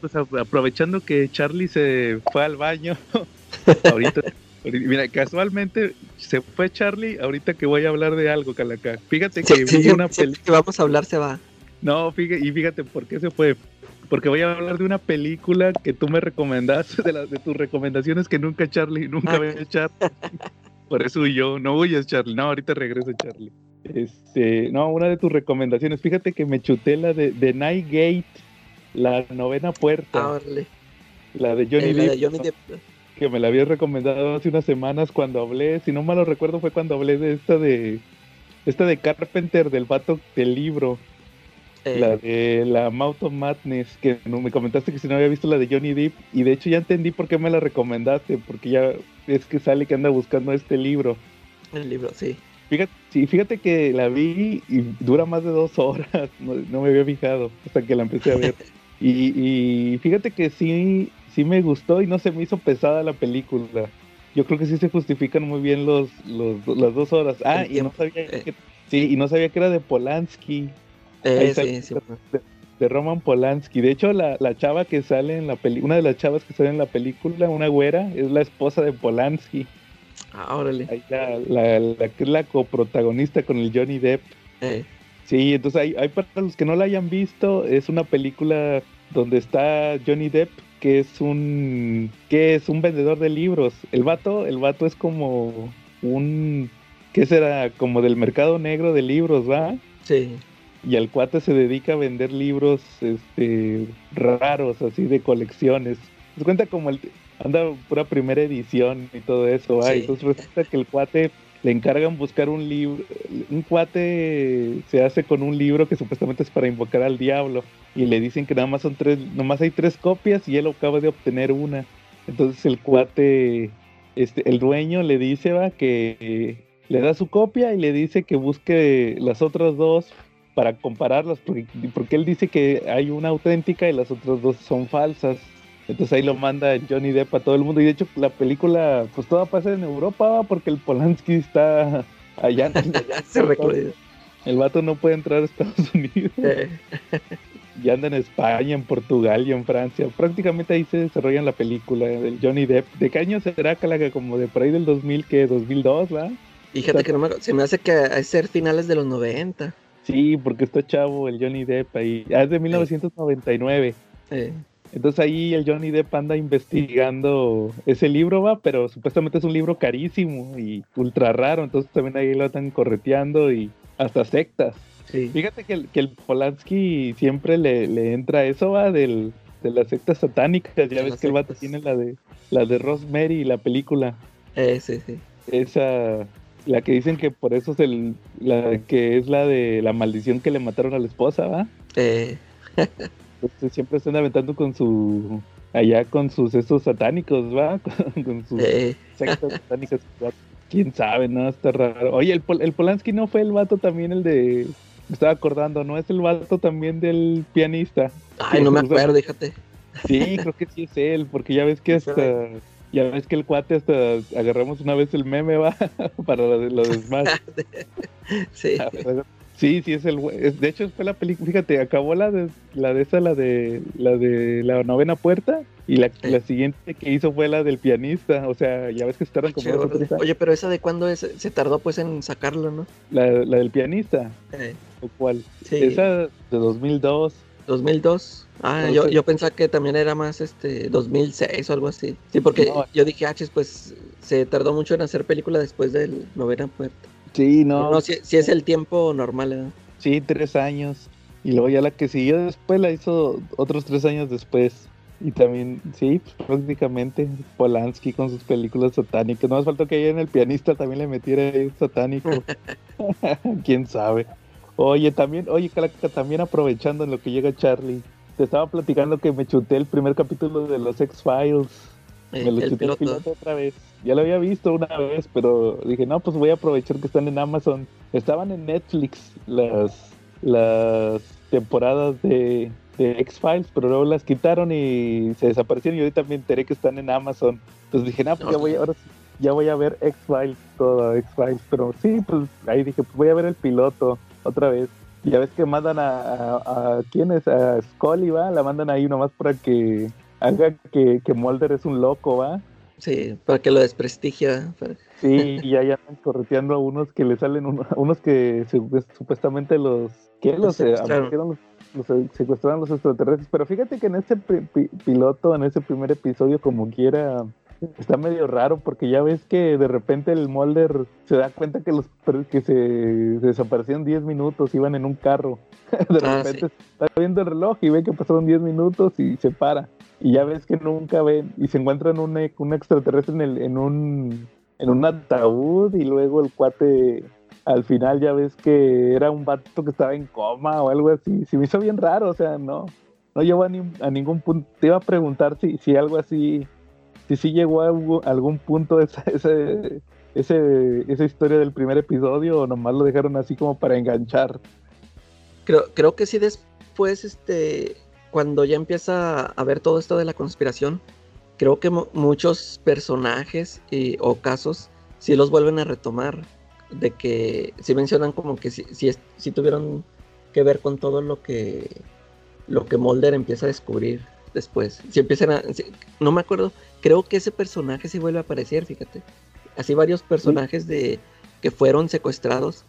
Pues aprovechando que Charlie se fue al baño, ahorita Mira, casualmente se fue Charlie, ahorita que voy a hablar de algo, Calaca. Fíjate que vi una película.
que vamos a hablar se va.
No, fíjate, y fíjate por qué se fue. Porque voy a hablar de una película que tú me recomendaste, de, las de tus recomendaciones que nunca Charlie, nunca voy a echar. por eso yo, no huyas Charlie, no, ahorita regreso Charlie. Este, no, una de tus recomendaciones, fíjate que me chuté la de, The Night Gate, la novena puerta.
Ah,
la de Johnny, eh, Depp que me la habías recomendado hace unas semanas cuando hablé, si no mal lo recuerdo fue cuando hablé de esta de esta de Carpenter del vato del libro. Eh. La de la Mouth of Madness, que me comentaste que si no había visto la de Johnny Depp, y de hecho ya entendí por qué me la recomendaste, porque ya es que sale que anda buscando este libro.
El libro, sí.
Fíjate, sí, fíjate que la vi y dura más de dos horas, no, me había fijado hasta que la empecé a ver. y, y fíjate que sí, sí me gustó y no se me hizo pesada la película. Yo creo que sí se justifican muy bien los, los las dos horas. Ah, y no sabía eh. que, sí, y no sabía que era de Polanski.
Eh, sí, sí.
De, Roman Polanski. De hecho, la, la chava que sale en la película, una de las chavas que sale en la película, una güera, es la esposa de Polanski.
Ah, órale.
Ahí la, la, la, la coprotagonista con el Johnny Depp.
Eh.
Sí, entonces hay, hay para los que no la hayan visto, es una película donde está Johnny Depp que es un que es un vendedor de libros. El vato, el vato es como un ¿qué será? Como del mercado negro de libros, ¿va?
Sí.
Y el cuate se dedica a vender libros este raros así de colecciones. Se cuenta como el anda pura primera edición y todo eso, ¿va?
Sí.
Entonces resulta que el cuate le encargan buscar un libro, un cuate se hace con un libro que supuestamente es para invocar al diablo y le dicen que nada más son tres, nomás hay tres copias y él acaba de obtener una. Entonces el cuate, este, el dueño le dice, va, que le da su copia y le dice que busque las otras dos para compararlas, porque, porque él dice que hay una auténtica y las otras dos son falsas. Entonces ahí lo manda Johnny Depp a todo el mundo. Y de hecho la película, pues toda pasa en Europa, ¿va? porque el Polanski está allá. allá
Se recluido.
el vato no puede entrar a Estados Unidos. Y anda en España, en Portugal y en Francia. Prácticamente ahí se desarrolla la película del Johnny Depp. ¿De qué año será, Calaga? Como de por ahí del 2000, que 2002, ¿va?
Fíjate que no me, se me hace que a ser finales de los 90.
Sí, porque está chavo el Johnny Depp ahí. Ah, es de 1999.
Eh,
Entonces ahí el Johnny Depp anda investigando ese libro, va, pero supuestamente es un libro carísimo y ultra raro. Entonces también ahí lo están correteando y hasta sectas.
sí.
Fíjate que el, que el Polanski siempre le, le entra eso, va, del, de las sectas satánicas. Ya
De
ves que el vato tiene la de la de Rosemary, la película.
Eh, sí, sí.
Esa, la que dicen que por eso es el, la que es la de la maldición que le mataron a la esposa, ¿va?
Eh,
Entonces siempre están aventando con su, allá con sus estos satánicos, ¿va? Con, con sus sectas satánicas. Quién sabe, no, está raro. Oye, el, Pol- el Polanski no fue el vato también el de, me estaba acordando, ¿no? Es el vato también del pianista.
Ay, no me acuerdo, fíjate.
Sí, creo que sí es él, porque ya ves que hasta, ya ves que el cuate hasta agarramos una vez el meme, va, para lo de los Smash.
Sí.
Sí, sí es el, es- de hecho fue la película, fíjate, acabó la de, la de esa, la de, la de la novena puerta, y la, la siguiente que hizo fue la del pianista, o sea, ya ves que estaron como dos o tres años.
Oye, pero esa de cuándo es? Se tardó pues en sacarlo, ¿no?
la, la del pianista,
Eh,
o cuál,
sí.
esa de 2002,
2002. Ah, yo,
Entonces-
yo pensaba que también era más este 2006 o algo así. Sí, porque
No.
yo dije, ah, pues se tardó mucho en hacer película después del novena puerta.
Sí,
No,
no,
si, si es el tiempo normal, ¿eh?
sí, tres años, y luego ya la que siguió después la hizo otros tres años después, y también, sí, pues, prácticamente Polanski con sus películas satánicas, no más falta que ahí en el pianista también le metiera ahí un satánico, quién sabe. Oye, también, oye, Calaca, también aprovechando en lo que llega Charlie, te estaba platicando que me chuté el primer capítulo de los X-Files.
Eh,
Me lo
el
chuté el
piloto
otra vez. Ya lo había visto una vez, pero dije, no, pues voy a aprovechar que están en Amazon. Estaban en Netflix las, las temporadas de, de X-Files, pero luego las quitaron y se desaparecieron. Y ahorita me enteré que están en Amazon. Entonces dije, no, pues ya voy, ahora sí, ya voy a ver X-Files, todo X-Files. Pero sí, pues ahí dije, pues voy a ver el piloto otra vez. Ya ves que mandan a, a, a ¿quién es? A Scully, ¿va? La mandan ahí nomás para que haga que, que Mulder es un loco, ¿va?
Sí, para que lo desprestigia. para-
Sí, y ahí andan correteando a unos que le salen, unos que se- supuestamente los, ¿qué? Los, eh,
secuestraron.
los, los secuestraron los extraterrestres, pero fíjate que en pi- piloto, en ese primer episodio, como quiera, está medio raro, porque ya ves que de repente el Mulder se da cuenta que los que se, se desaparecieron 10 minutos, iban en un carro, de
Ah,
repente está viendo el reloj y ve que pasaron 10 minutos y se para. Y ya ves que nunca ven y se encuentran un, un extraterrestre en, el, en, un, en un ataúd y luego el cuate al final ya ves que era un vato que estaba en coma o algo así. Se me hizo bien raro, o sea, no, no llegó a, ni- a ningún punto. Te iba a preguntar si, si algo así, si sí llegó a algún punto esa, ese, ese, esa historia del primer episodio o nomás lo dejaron así como para enganchar.
Creo, creo que sí después, este, cuando ya empieza a ver todo esto de la conspiración, creo que mu- muchos personajes y, o casos sí los vuelven a retomar. De que sí mencionan como que sí, sí, es- sí tuvieron que ver con todo lo que lo que Mulder empieza a descubrir después. Si empiezan a, no me acuerdo, creo que ese personaje sí vuelve a aparecer, fíjate. Así varios personajes de que fueron secuestrados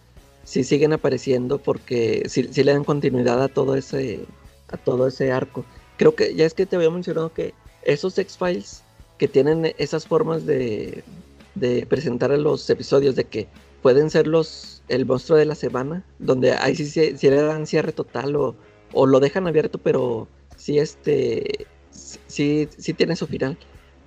sí siguen apareciendo porque sí, sí le dan continuidad a todo ese a todo ese arco. Creo que ya es que te había mencionado que esos X-Files que tienen esas formas de, de presentar a los episodios de que pueden ser los el monstruo de la semana, donde ahí sí, sí, sí le dan cierre total o, o lo dejan abierto, pero sí este sí, sí tiene su final.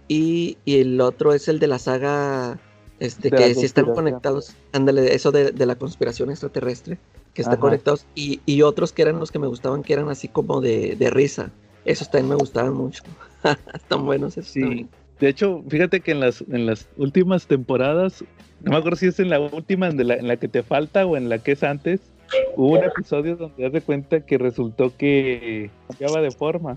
y, y el otro es el de la saga este,
De
que sí están conectados. Ándale, eso de, de la conspiración extraterrestre, que están
Ajá.
conectados. Y, y otros que eran los que me gustaban, que eran así como de, de risa. Esos también me gustaban mucho. están buenos esos
Sí.
también.
De hecho, fíjate que en las, en las últimas temporadas, no me acuerdo si es en la última, en la, en la que te falta o en la que es antes, hubo un episodio donde das de cuenta que resultó que cambiaba de forma.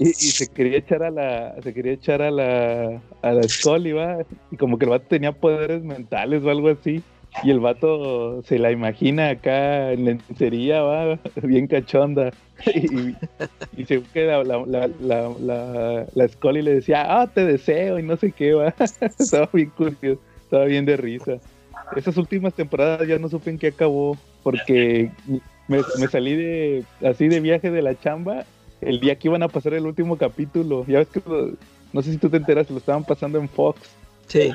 Y, y se quería echar a la, se quería echar a la, a la Scully, ¿va? Y como que el vato tenía poderes mentales o algo así. Y el vato se la imagina acá en lencería, va, bien cachonda. Y, y según que la, la, la, la, la, Scully le decía, ah, te deseo y no sé qué, va. estaba bien curioso, estaba bien de risa. Esas últimas temporadas ya no supe en qué acabó, porque me, me salí de así de viaje de la chamba el día que iban a pasar el último capítulo. Ya ves que, lo- no sé si tú te enteras, lo estaban pasando en Fox.
Sí.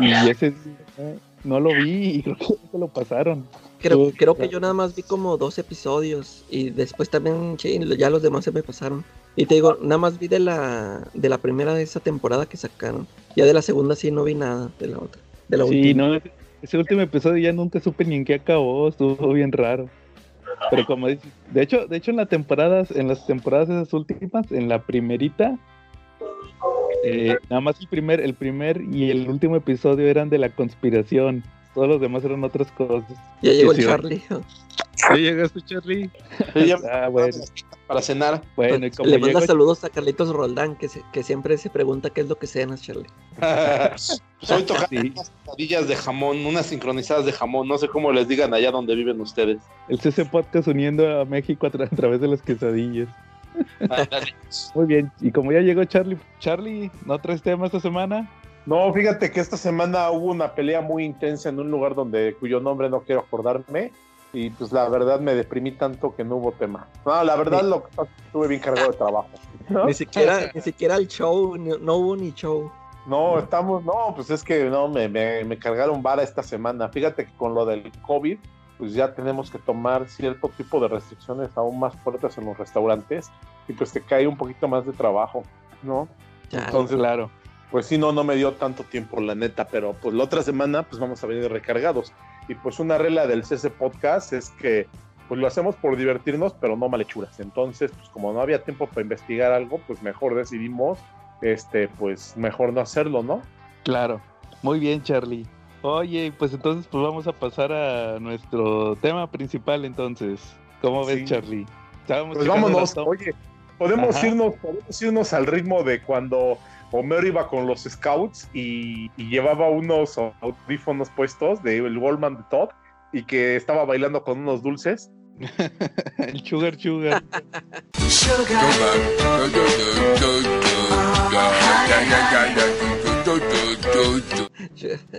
Y ese día no lo vi y creo que lo pasaron.
Creo, creo que yo nada más vi como dos episodios y después también, sí, ya los demás se me pasaron. Y te digo, nada más vi de la, de la primera de esa temporada que sacaron. Ya de la segunda sí no vi nada de la otra. De la
Sí,
última.
no, ese- ese último episodio ya nunca supe ni en qué acabó, estuvo bien raro. Pero como dices, de hecho, de hecho en las temporadas, en las temporadas esas últimas, en la primerita, eh, nada más el primer, el primer y el último episodio eran de la conspiración. Todos los demás eran otras cosas.
Ya llegó el. Charlie.
¿Ya llegaste, Charlie?
Sí, ya
Ah, bueno,
para cenar.
bueno, y como
Le manda saludos a Carlitos Roldán, que, se- que siempre se pregunta qué es lo que cenas, Charlie.
pues hoy toca
Sí,
unas quesadillas de jamón, unas sincronizadas de jamón. No sé cómo les digan allá donde viven ustedes.
el CC Podcast uniendo a México a, tra- a través de las quesadillas. Muy bien, y como ya llegó Charlie, Charlie, ¿no traes tema esta semana?
No, fíjate que esta semana hubo una pelea muy intensa en un lugar donde cuyo nombre no quiero acordarme y pues la verdad me deprimí tanto que no hubo tema. No, la verdad
Sí.
lo que pasa es que estuve bien cargado de trabajo. ¿no?
Ni siquiera, ni siquiera el show, no hubo ni show.
No, estamos, no, pues es que no, me, me, me cargaron vara esta semana. Fíjate que con lo del COVID, pues ya tenemos que tomar cierto tipo de restricciones aún más fuertes en los restaurantes y pues te cae un poquito más de trabajo, ¿no?
Ya,
Entonces,
Claro.
pues sí, no, no me dio tanto tiempo, la neta, pero pues la otra semana pues vamos a venir recargados. Y pues una regla del CC Podcast es que pues lo hacemos por divertirnos, pero no malechuras. Entonces, pues como no había tiempo para investigar algo, pues mejor decidimos, este, pues mejor no hacerlo, ¿no?
Claro, muy bien Charlie. Oye, pues entonces pues vamos a pasar a nuestro tema principal entonces. ¿Cómo ves
Sí.
Charlie? Estábamos
Pues vámonos, oye, podemos
Ajá.
irnos, podemos irnos al ritmo de cuando Homero iba con los scouts y, y llevaba unos audífonos puestos del Wallman de Todd y que estaba bailando con unos dulces.
el Sugar Sugar.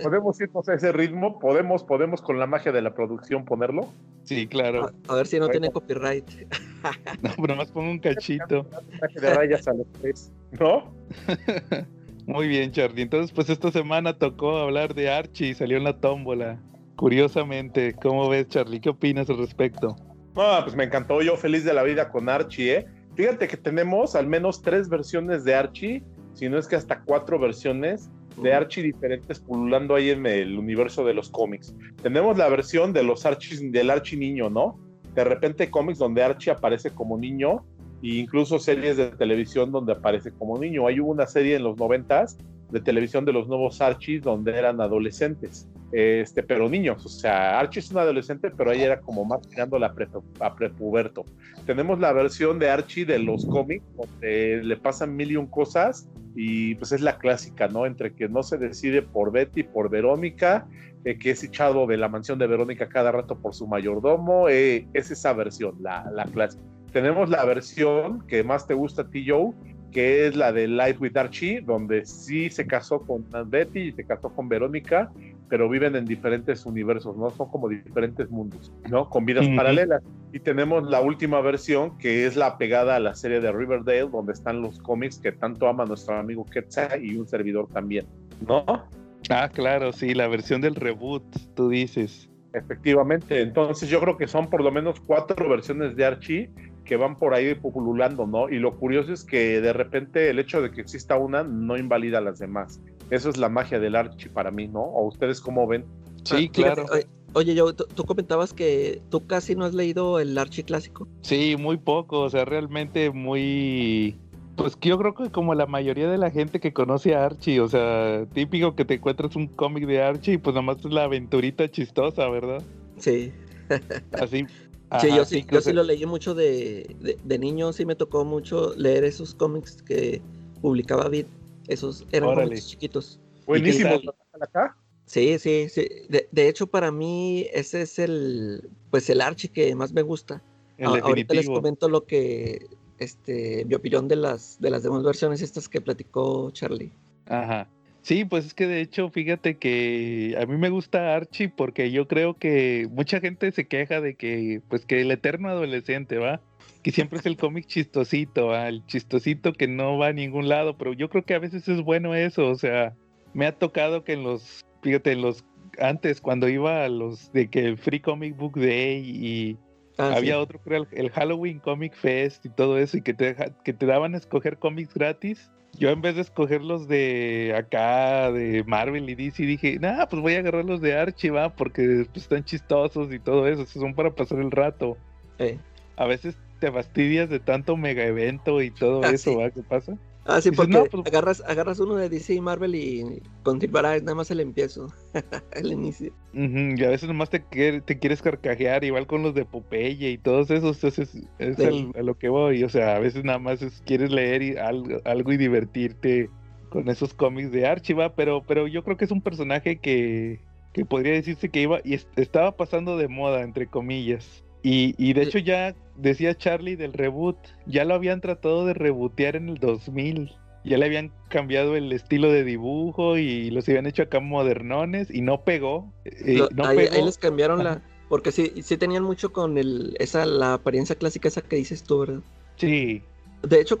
Podemos irnos a ese ritmo, podemos, podemos con la magia de la producción ponerlo.
Sí, claro.
a, a ver si no tiene copyright.
No, pero nomás pongo un cachito.
De rayas a los tres, ¿no?
Muy bien Charlie. Entonces pues esta semana tocó hablar de Archie y salió en la tómbola. Curiosamente, ¿cómo ves Charlie? ¿Qué opinas al respecto?
No, pues me encantó, yo feliz de la vida con Archie, ¿eh? Fíjate que tenemos al menos tres versiones de Archie, si no es que hasta cuatro versiones de Archie diferentes pululando ahí en el universo de los cómics. Tenemos la versión de los Archies, del Archie niño, ¿no? De repente cómics donde Archie aparece como niño e incluso series de televisión donde aparece como niño. Hay una serie en los noventas de televisión de los nuevos Archies donde eran adolescentes, este, pero niños. O sea, Archie es un adolescente, pero ahí era como más tirando a, pre, a prepuberto. Tenemos la versión de Archie de los cómics donde le pasan mil y un cosas y pues es la clásica, ¿no? Entre que no se decide por Betty, por Verónica, eh, que es echado de la mansión de Verónica cada rato por su mayordomo, eh, es esa versión, la, la clásica. Tenemos la versión que más te gusta a ti, Joe, que es la de Light with Archie, donde sí se casó con Betty y se casó con Verónica, pero viven en diferentes universos, ¿no? Son como diferentes mundos, ¿no? Con vidas paralelas. Y tenemos la última versión, que es la pegada a la serie de Riverdale, donde están los cómics que tanto ama nuestro amigo Quetzal y un servidor también, ¿no?
Ah, claro, sí, la versión del reboot, tú dices.
Efectivamente, entonces yo creo que son por lo menos cuatro versiones de Archie que van por ahí populando, ¿no? Y lo curioso es que de repente el hecho de que exista una no invalida a las demás. Eso es la magia del Archie para mí, ¿no? ¿O ustedes cómo ven?
Sí,
Ah,
claro.
fíjate, oye, yo, tú, comentabas que tú casi no has leído el Archie clásico.
Sí, muy poco, o sea, realmente muy... Pues que yo creo que como la mayoría de la gente que conoce a Archie, o sea, típico que te encuentras un cómic de Archie y pues nada más es la aventurita chistosa, ¿verdad?
Sí.
Así.
sí, yo sí, yo sí lo leí mucho de, de, de niño, sí me tocó mucho leer esos cómics que publicaba Vid. Esos eran
Órale.
chiquitos.
Buenísimo.
¿Y qué
acá?
Sí, sí, sí. De, de hecho, para mí ese es el, pues el Archie que más me gusta.
En
A- ahorita les comento lo que, este, mi opinión de las, de las demás versiones estas que platicó Charlie.
Ajá. Sí, pues es que de hecho, fíjate que a mí me gusta Archie porque yo creo que mucha gente se queja de que, pues que el eterno adolescente, ¿va? Que siempre es el cómic chistosito, ¿va? El chistosito que no va a ningún lado, pero yo creo que a veces es bueno eso, o sea, me ha tocado que en los, fíjate, en los, antes cuando iba a los de que el Free Comic Book Day y
Ah, sí.
había otro, creo, el, Halloween Comic Fest y todo eso, y que te, que te daban a escoger cómics gratis. Yo en vez de escoger los de acá, de Marvel y DC, dije, nah, pues voy a agarrar los de Archie, va, porque pues, están chistosos y todo eso, son para pasar el rato.
Eh.
A veces te fastidias de tanto mega evento y todo
Ah,
eso,
sí.
¿Qué pasa?
Ah, sí,
Dices,
porque
"No, pues-
agarras, agarras uno de DC y Marvel y continuará, nada más el empiezo, el inicio.
Ujú, y a veces nomás te, te quieres carcajear, igual con los de Popeye y todos esos, entonces es
Sí.
al- a lo que voy, o sea, a veces nada más es, quieres leer y algo, algo y divertirte con esos cómics de Archie, va, pero, pero yo creo que es un personaje que, que podría decirse que iba y es- estaba pasando de moda, entre comillas. Y, y de hecho ya decía Charlie del reboot, ya lo habían tratado de rebootear en el 2000. Ya le habían cambiado el estilo de dibujo y los habían hecho acá modernones y no pegó. eh, no
ahí, les cambiaron la... Porque sí, sí tenían mucho con el, esa, la apariencia clásica esa que dices tú, ¿verdad?
Sí,
De hecho,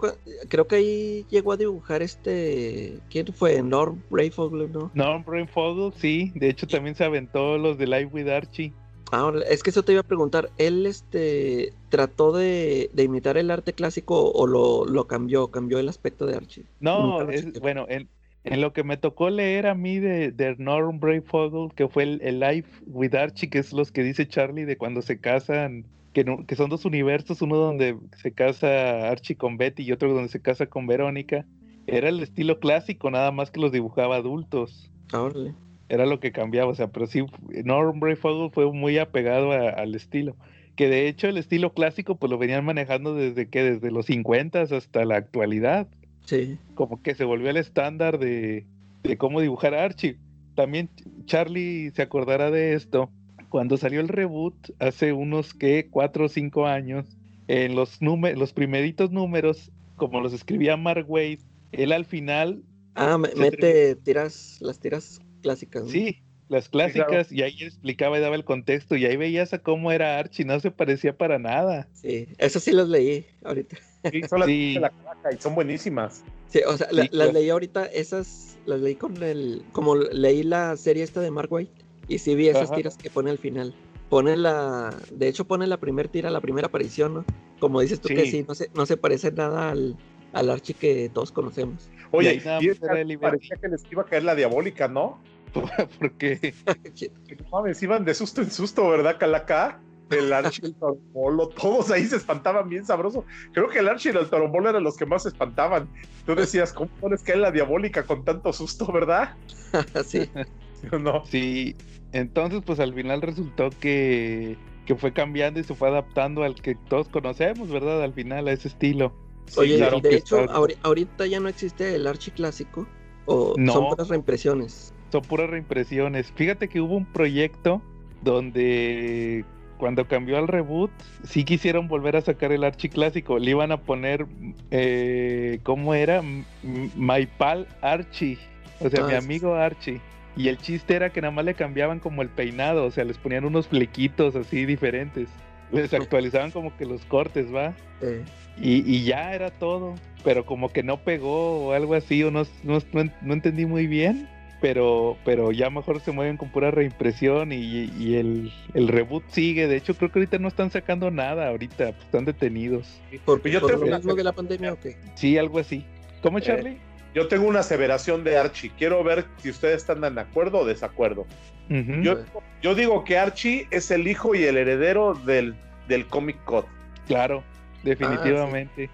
creo que ahí llegó a dibujar este... ¿Quién fue? Norm Brayfogle, ¿no?
Norm Brainfogel, sí. De hecho, también se aventó los de Live with Archie.
Ahora, es que eso te iba a preguntar. ¿Él este trató de, de imitar el arte clásico o lo, lo cambió? ¿Cambió el aspecto de Archie?
No, es-
chequé.
bueno, en, en lo que me tocó leer a mí de, de Norm Brainfogel, que fue el, el Live with Archie, que es los que dice Charlie de cuando se casan, que, no- que son dos universos, uno donde se casa Archie con Betty y otro donde se casa con Verónica. Era el estilo clásico, nada más que los dibujaba adultos.
Órale.
Era lo que cambiaba, o sea, pero sí, Norm Brayfogle fue muy apegado a- al estilo, que de hecho el estilo clásico pues lo venían manejando desde que, desde los 50 hasta la actualidad,
Sí.
como que se volvió el estándar de, de cómo dibujar a Archie. También Charlie se acordará de esto, cuando salió el reboot hace unos que cuatro o cinco años, en los, los primeritos números, como los escribía Mark Wade, él al final
Ah, mete tiras, las tiras clásicas. ¿no?
Sí, las
claro.
clásicas, y ahí explicaba y daba el contexto, y ahí veías a cómo era Archie, no se parecía para nada.
Sí, esas sí las leí ahorita.
Sí, son las
Sí.
de la calaca y son buenísimas.
Sí, o sea, la- las leí ahorita, esas las leí con el, como leí la serie esta de Mark White y sí vi esas
Ajá.
tiras que pone al final. Pone la, de hecho pone la primera tira, la primera aparición, ¿no? Como dices tú que
Sí.
no se, no se parece nada al, al Archie que todos conocemos.
Oye, y
Iber-
parecía que les iba a caer la diabólica, ¿no?
Porque
Que no mames, iban de susto en susto, ¿verdad, Calaca? El Archie, el Torombolo, todos ahí se espantaban bien sabroso. Creo que el Archie y el Torombolo eran los que más se espantaban. Tú decías, ¿cómo no les cae la diabólica con tanto susto, verdad?
sí,
¿Sí o no?
sí, entonces pues al final resultó que, que fue cambiando y se fue adaptando al que todos conocemos, ¿verdad? Al final a ese estilo.
Sí,
Oye,
claro
de
que
hecho, ahorita ya no existe el Archie clásico o
No.
son puras reimpresiones.
Son puras reimpresiones. Fíjate que hubo un proyecto donde cuando cambió al reboot, sí quisieron volver a sacar el Archie clásico. Le iban a poner, eh, ¿cómo era? My Pal Archie. O sea,
Ah,
mi
sí.
amigo Archie. Y el chiste era que nada más le cambiaban como el peinado, o sea, les ponían unos flequitos así diferentes. Les actualizaban como que los cortes, ¿va?
Eh,
Y, y ya era todo. Pero como que no pegó o algo así, o no- no entendí muy bien. Pero, pero ya mejor se mueven con pura reimpresión y, y el, el, reboot sigue. De hecho, creo que ahorita no están sacando nada, ahorita pues, están detenidos.
¿Por, yo tengo lo mismo de la pandemia o qué?
Sí, algo así. ¿Cómo, Charlie? Eh,
yo tengo una aseveración de Archie. Quiero ver si ustedes están de acuerdo o desacuerdo. yo, yo, digo que Archie es el hijo y el heredero del, del Comic Code.
Claro, definitivamente.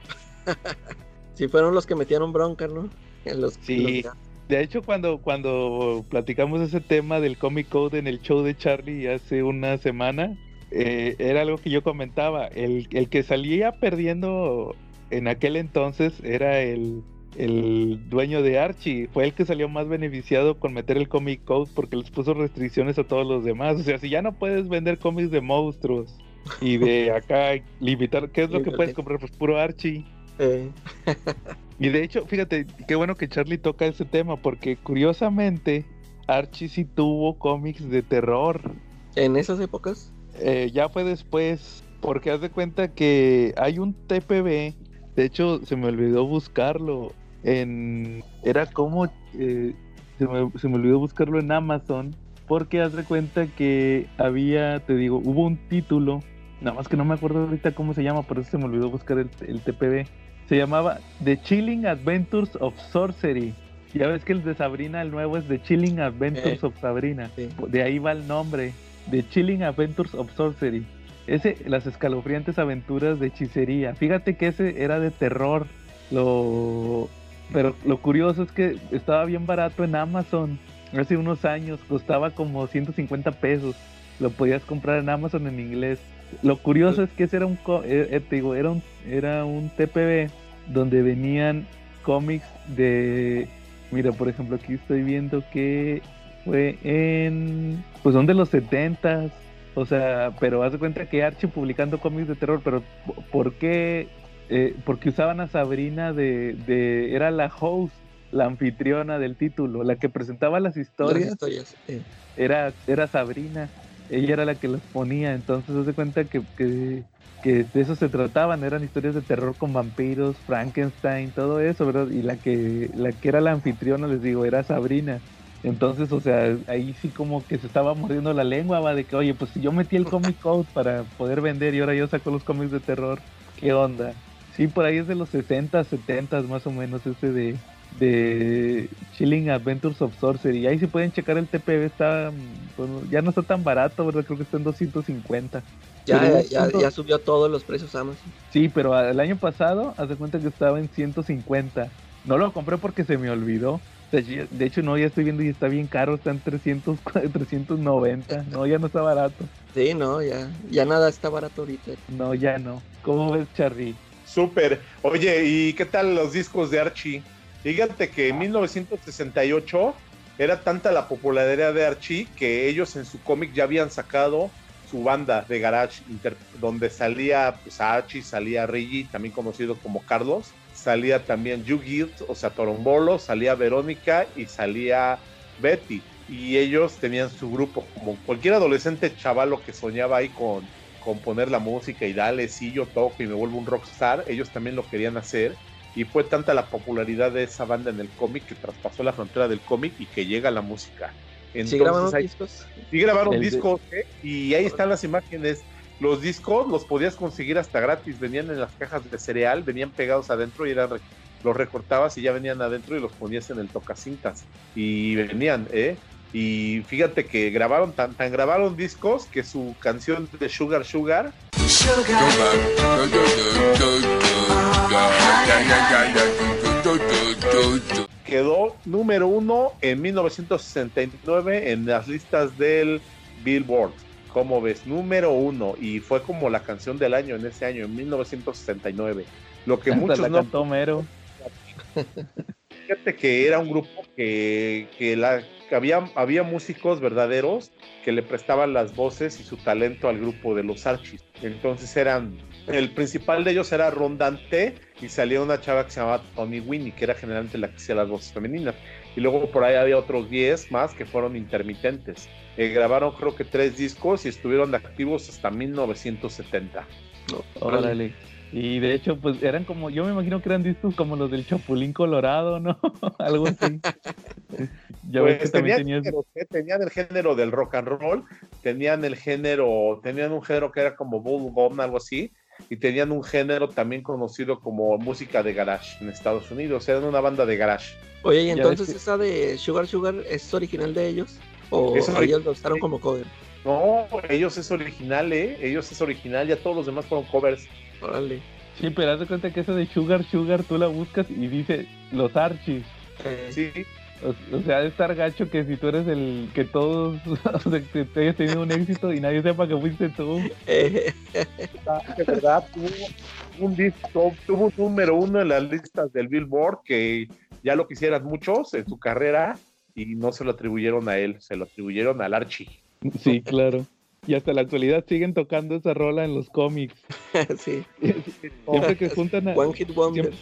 Ah, sí. fueron los que metieron bronca, ¿no? Los,
sí. De hecho, cuando, cuando platicamos ese tema del Comic Code en el show de Charlie hace una semana, eh, era algo que yo comentaba. El, el, que salía perdiendo en aquel entonces era el, el dueño de Archie. Fue el que salió más beneficiado con meter el Comic Code porque les puso restricciones a todos los demás. O sea, si ya no puedes vender cómics de monstruos y de acá limitar, ¿qué es lo que puedes comprar? Pues puro Archie. Eh. y de hecho, fíjate, qué bueno que Charlie toca ese tema, porque curiosamente Archie sí tuvo cómics de terror.
¿En esas épocas?
Eh, ya fue después, porque haz de cuenta que hay un TPB, de hecho se me olvidó buscarlo, en... Era como... Eh, se, me, se me olvidó buscarlo en Amazon, porque haz de cuenta que había, te digo, hubo un título Nada más que no me acuerdo ahorita cómo se llama, por eso se me olvidó buscar el, el TPB. Se llamaba The Chilling Adventures of Sorcery. Ya ves que el de Sabrina, el nuevo es The Chilling Adventures of Sabrina. De ahí va el nombre. The Chilling Adventures of Sorcery. Ese, las escalofriantes aventuras de hechicería. Fíjate que ese era de terror. Lo, pero lo curioso es que estaba bien barato en Amazon. Hace unos años costaba como 150 pesos. Lo podías comprar en Amazon en inglés. Lo curioso es que ese era un, eh, eh, digo, era un, era un TPB donde venían cómics de, mira, por ejemplo, aquí estoy viendo que fue en, pues son de los 70 o sea, pero haz de cuenta que Archie publicando cómics de terror, pero ¿por qué? Eh, porque usaban a Sabrina de, de, era la host, la anfitriona del título, la que presentaba las historias. era, era Sabrina ella era la que los ponía, entonces se cuenta que, que, de eso se trataban, eran historias de terror con vampiros, Frankenstein, todo eso, ¿verdad? Y la que, la que era la anfitriona, les digo, era Sabrina. Entonces, o sea, ahí sí como que se estaba mordiendo la lengua, va, de que, oye, pues si yo metí el Comic Code para poder vender y ahora yo saco los cómics de terror, ¿qué onda? Sí, por ahí es de los 60, 70 más o menos ese de, de Chilling Adventures of Sorcery. Ahí si pueden checar el TPB, está ya no está tan barato, ¿verdad? Creo que está en 250.
Ya, ya, ya, subió todos los precios Amazon.
Sí, pero el año pasado, hace cuenta que estaba en 150. No lo compré porque se me olvidó. De hecho, no, ya estoy viendo y está bien caro, está en 300, 390. No, ya no está barato.
Sí, no, ya, ya nada está barato ahorita.
No, ya no. ¿Cómo ves, Charlie?
Súper. Oye, ¿y qué tal los discos de Archie? Fíjate que en 1968 era tanta la popularidad de Archie que ellos en su cómic ya habían sacado su banda de garage donde salía pues, Archie, salía Reggie, también conocido como Carlos, salía también Yugi, o sea, Torombolo, salía Verónica y salía Betty. Y ellos tenían su grupo, como cualquier adolescente chavalo que soñaba ahí con, con poner la música y dale, sí, yo toco y me vuelvo un rockstar, ellos también lo querían hacer y fue tanta la popularidad de esa banda en el cómic que traspasó la frontera del cómic y que llega a la música.
Entonces, ¿Sí grabaron discos?
Sí grabaron discos, ¿eh? y ahí están las imágenes. Los discos los podías conseguir hasta gratis, venían en las cajas de cereal, venían pegados adentro y eran los recortabas y ya venían adentro y los ponías en el tocacintas. Y venían, ¿eh? Y fíjate que grabaron, tan, tan grabaron discos que su canción de Sugar Sugar. Quedó número uno en 1969 en las listas del Billboard. Como ves, número uno. Y fue como la canción del año en ese año, en 1969. Lo que muchos
la
no.
Cantó Mero.
Fíjate que era un grupo que, que la había, había músicos verdaderos que le prestaban las voces y su talento al grupo de los Archis. Entonces eran, el principal de ellos era Rondante y salía una chava que se llamaba Tony Winnie, que era generalmente la que hacía las voces femeninas. Y luego por ahí había otros 10 más que fueron intermitentes. Eh, grabaron creo que tres discos y estuvieron activos hasta 1970.
Órale. Y de hecho, pues eran como, yo me imagino que eran discos como los del Chapulín Colorado, ¿no? Algo así.
ya ves que pues, también tenían, ¿eh? tenían el género del rock and roll, tenían el género, tenían un género que era como bubblegum, algo así, y tenían un género también conocido como música de garage en Estados Unidos, eran una banda de garage.
Oye, ¿y entonces esa de Sugar Sugar es original de ellos? ¿O ellos lo usaron como cover?
No, ellos es original, ¿eh? Ellos es original, ya todos los demás fueron covers.
Órale.
Sí, pero haz de cuenta que eso de Sugar Sugar tú la buscas y dice los Archies.
Eh. Sí.
O, sea, de estar gacho que si tú eres el que todos, o sea, que te hayas tenido un éxito y nadie sepa que fuiste tú.
Eh. De verdad, tuvo un disco, tuvo un número uno en las listas del Billboard que ya lo quisieran muchos en su carrera y no se lo atribuyeron a él, se lo atribuyeron al Archie.
Sí, claro. Y hasta la actualidad siguen tocando esa rola en los cómics.
sí.
Siempre que juntan a,
One Hit Wonder.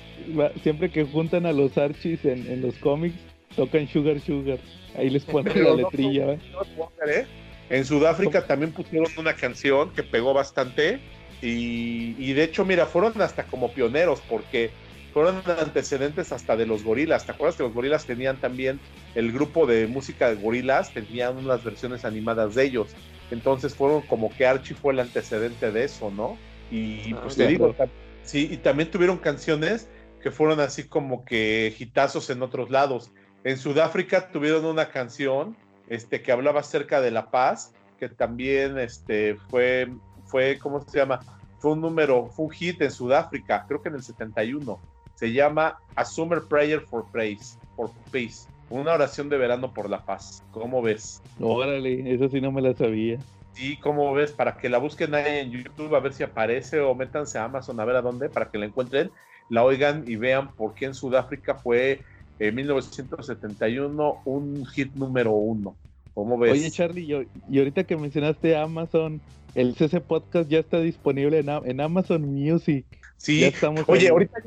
Siempre, que juntan a los Archies en, los cómics, tocan Sugar Sugar. Ahí les ponen la letrilla.
¿eh? En Sudáfrica también pusieron una canción que pegó bastante. Y, y de hecho, mira, fueron hasta como pioneros porque fueron antecedentes hasta de los gorilas. ¿Te acuerdas que los gorilas tenían también el grupo de música de gorilas? Tenían unas versiones animadas de ellos. Entonces fueron como que Archie fue el antecedente de eso, ¿no? Y ah, pues te digo, sí, y también tuvieron canciones que fueron así como que hitazos en otros lados. En Sudáfrica tuvieron una canción este, que hablaba acerca de la paz, que también este, fue, fue, ¿cómo se llama? Fue un número, fue un hit en Sudáfrica, creo que en el 71. Se llama A Summer Prayer for Praise, for Peace. Una oración de verano por la paz. ¿Cómo ves?
Órale, eso sí no me la sabía.
Sí, ¿cómo ves? Para que la busquen ahí en YouTube a ver si aparece o métanse a Amazon a ver a dónde, para que la encuentren, la oigan y vean por qué en Sudáfrica fue en 1971 un hit número uno. ¿Cómo ves?
Oye, Charlie, y ahorita que mencionaste Amazon, el CC Podcast ya está disponible en, Amazon Music.
Sí, oye, ahorita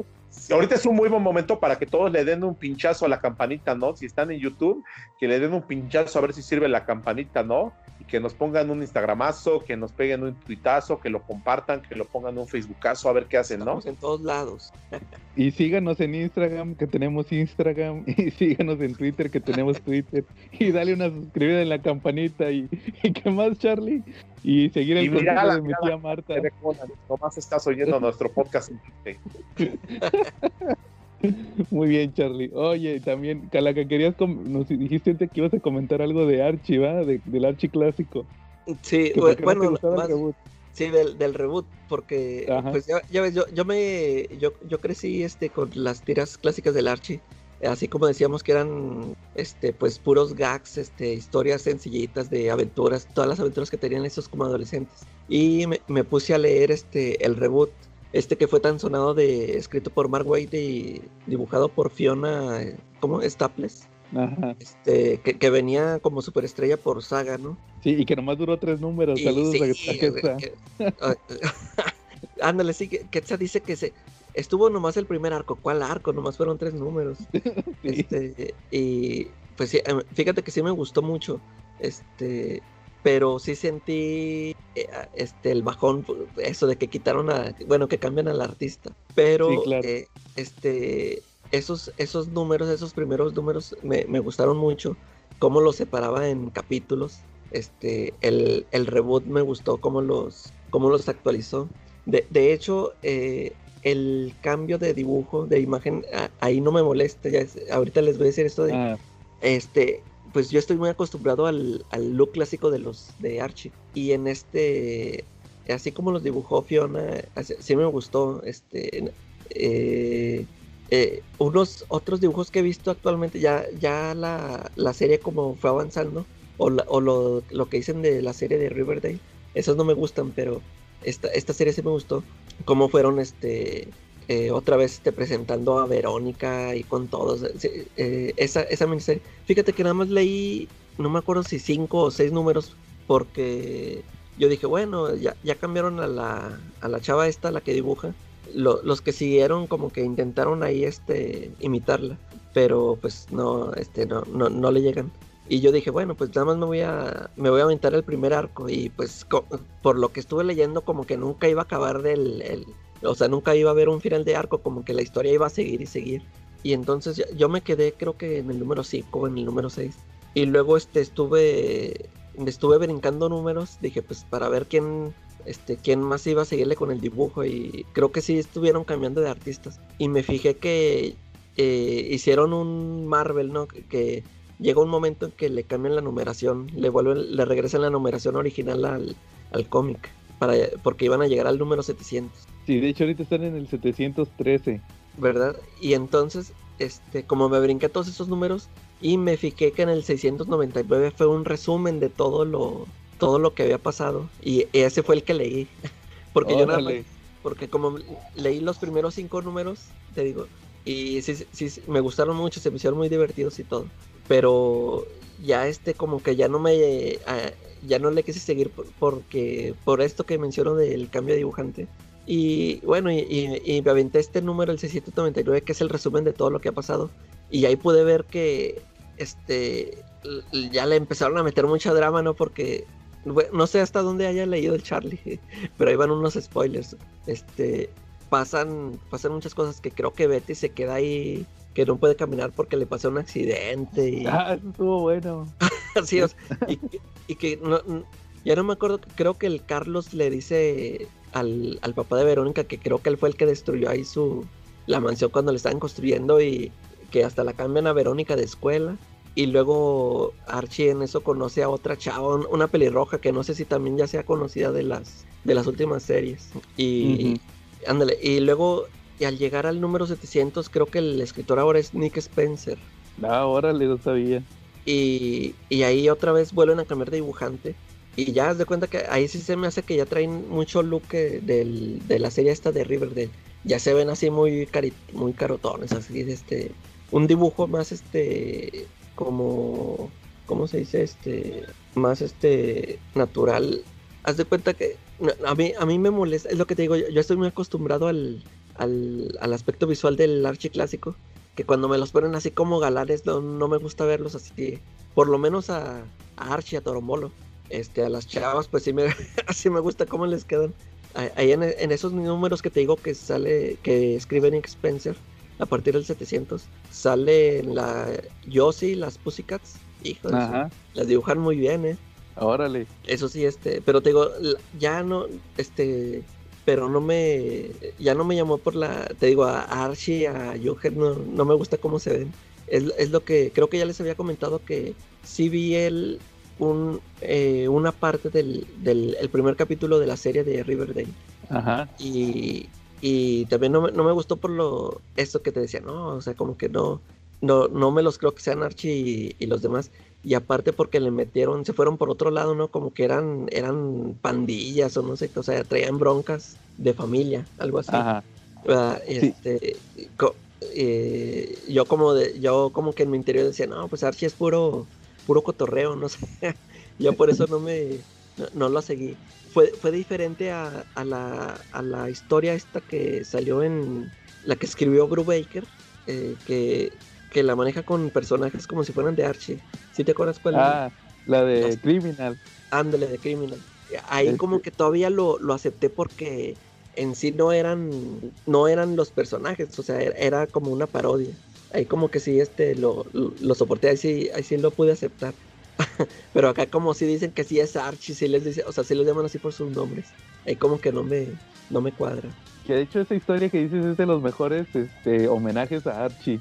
ahorita es un muy buen momento para que todos le den un pinchazo a la campanita, ¿no? Si están en YouTube, que le den un pinchazo a ver si sirve la campanita, ¿no? Y que nos pongan un Instagramazo, que nos peguen un tuitazo, que lo compartan, que lo pongan un Facebookazo, a ver qué hacen, ¿no?
en todos lados.
y síganos en Instagram, que tenemos Instagram, y síganos en Twitter, que tenemos Twitter, y dale una suscribida en la campanita, y, y ¿qué más, Charlie? Y seguir el consejo de mi tía Marta.
Nomás estás oyendo nuestro podcast.
Muy bien, Charlie. Oye, también, Calaca, querías nos dijiste antes que ibas a comentar algo de Archie, ¿va? del Archie clásico.
Sí, bueno, sí, del, del, reboot, porque pues ya, ves, yo, yo me yo, yo crecí este con las tiras clásicas del Archie así como decíamos que eran este pues puros gags, este historias sencillitas de aventuras, todas las aventuras que tenían esos como adolescentes. Y me, puse a leer este el reboot, este que fue tan sonado de escrito por Mark Waid y dibujado por Fiona, ¿cómo? Staples. Ajá. Este, que, venía como superestrella por saga, ¿no?
Sí, y que nomás duró tres números. Saludos
a, Ándale, sí, que Ketsa dice que se, estuvo nomás el primer arco. ¿Cuál arco? Nomás fueron tres números. Este, y pues sí, em, fíjate que sí me gustó mucho. Este, pero sí sentí eh, este el bajón, eso de que quitaron a, bueno, que cambian al artista. Pero eh, este, esos, esos números, esos primeros números me, gustaron mucho. Cómo los separaba en capítulos. Este, el, el reboot me gustó cómo los, cómo los actualizó. De, de hecho, eh, el cambio de dibujo, de imagen, ahí no me molesta. Ya ahorita les voy a decir esto de. Ah. Este, pues yo estoy muy acostumbrado al, look clásico de los de Archie. Y en este, así como los dibujó Fiona, sí me gustó. Este, eh, eh, unos otros dibujos que he visto actualmente, ya, ya la, la serie como fue avanzando, o, o lo, lo, que dicen de la serie de Riverdale, esos no me gustan, pero esta, esta serie sí me gustó. Cómo fueron este eh, otra vez este, presentando a Verónica y con todos. Eh, esa, esa miniserie. Fíjate que nada más leí, no me acuerdo si cinco o seis números, porque yo dije, bueno, ya, ya cambiaron a la, a la chava esta, la que dibuja. los que siguieron como que intentaron ahí este imitarla, pero pues no, este, no, no, no le llegan. Y yo dije, bueno, pues nada más me voy a, me voy a aventar el primer arco. Y pues por lo que estuve leyendo, como que nunca iba a acabar del, O sea, nunca iba a haber un final de arco, como que la historia iba a seguir y seguir. Y entonces yo me quedé creo que en el número 5 o en el número 6. Y luego este estuve estuve brincando números, dije pues para ver quién este quién más iba a seguirle con el dibujo y creo que sí estuvieron cambiando de artistas y me fijé que eh, hicieron un Marvel, ¿no? Que, llega un momento en que le cambian la numeración, le vuelven le regresan la numeración original al, al cómic para porque iban a llegar al número 700.
Sí, de hecho ahorita están en el 713.
¿Verdad? Y entonces, este, como me brinqué todos esos números, y me fijé que en el 699 fue un resumen de todo lo, todo lo que había pasado. Y ese fue el que leí. porque yo nada porque como leí los primeros cinco números, te digo, y sí, sí, me gustaron mucho, se me hicieron muy divertidos y todo. Pero ya este como que ya no me ya no le quise seguir porque por esto que menciono del cambio de dibujante. Y bueno, y, y, me aventé este número, el 699, que es el resumen de todo lo que ha pasado. Y ahí pude ver que este, ya le empezaron a meter mucha drama, ¿no? Porque no sé hasta dónde haya leído el Charlie, pero ahí van unos spoilers. Este, pasan, pasan muchas cosas que creo que Betty se queda ahí, que no puede caminar porque le pasó un accidente. Y...
Ah, estuvo bueno.
sí, y, que ya no me acuerdo, creo que el Carlos le dice al, al papá de Verónica que creo que él fue el que destruyó ahí su la mansión cuando le estaban construyendo y que hasta la cambian a Verónica de escuela. Y luego Archie en eso conoce a otra chava, una pelirroja que no sé si también ya sea conocida de las, de las últimas series. Y ándale, y luego y al llegar al número 700 creo que el escritor ahora es Nick Spencer.
Ah, órale, no sabía.
Y, y ahí otra vez vuelven a cambiar de dibujante. Y ya haz de cuenta que ahí sí se me hace que ya traen mucho look del, de la serie esta de Riverdale. Ya se ven así muy, muy carotones, así de este un dibujo más este como ¿cómo se dice? este más este natural. Haz de cuenta que a mí a mí me molesta, es lo que te digo, yo, estoy muy acostumbrado al, al, al aspecto visual del archi clásico, que cuando me los ponen así como galanes no, no me gusta verlos así, por lo menos a, a Archie, a Torombolo. Este, a las chavas, pues sí me, así me gusta cómo les quedan. Ahí en, en, esos números que te digo que sale, que escribe Nick Spencer, a partir del 700 sale la Yossi, las Pussycats. Hijo las dibujan muy bien, ¿eh?
Órale.
Eso sí, este, pero te digo, ya no, este, pero no me, ya no me llamó por la, te digo, a Archie, a Joker, no, no me gusta cómo se ven. Es, es, lo que creo que ya les había comentado que sí vi el, un, eh, una parte del, del el primer capítulo de la serie de Riverdale.
Ajá.
Y, y también no me, no me gustó por lo esto que te decía, no, o sea, como que no, no, no me los creo que sean Archie y, los demás. Y aparte porque le metieron, se fueron por otro lado, ¿no? Como que eran, eran pandillas o no sé, o sea, traían broncas de familia, algo así.
Ajá.
Este, eh, yo como de, yo como que en mi interior decía, no, pues Archie es puro, puro cotorreo, no sé. yo por eso no me, no, no lo seguí fue, fue diferente a, la, a, la, historia esta que salió en la que escribió Brubaker, eh, que, que, la maneja con personajes como si fueran de Archie. ¿Sí te acuerdas cuál?
Ah, la de Criminal.
Ándale, de Criminal. Ahí como que todavía lo, lo, acepté porque en sí no eran, no eran los personajes, o sea, era, como una parodia. Ahí como que sí este lo, lo, soporté, ahí sí, ahí sí lo pude aceptar. Pero acá como si dicen que sí es Archie, si les dice, o sea, si los llaman así por sus nombres. Ahí como que no me, no me cuadra.
Que de hecho esa historia que dices es de los mejores este, homenajes a Archie.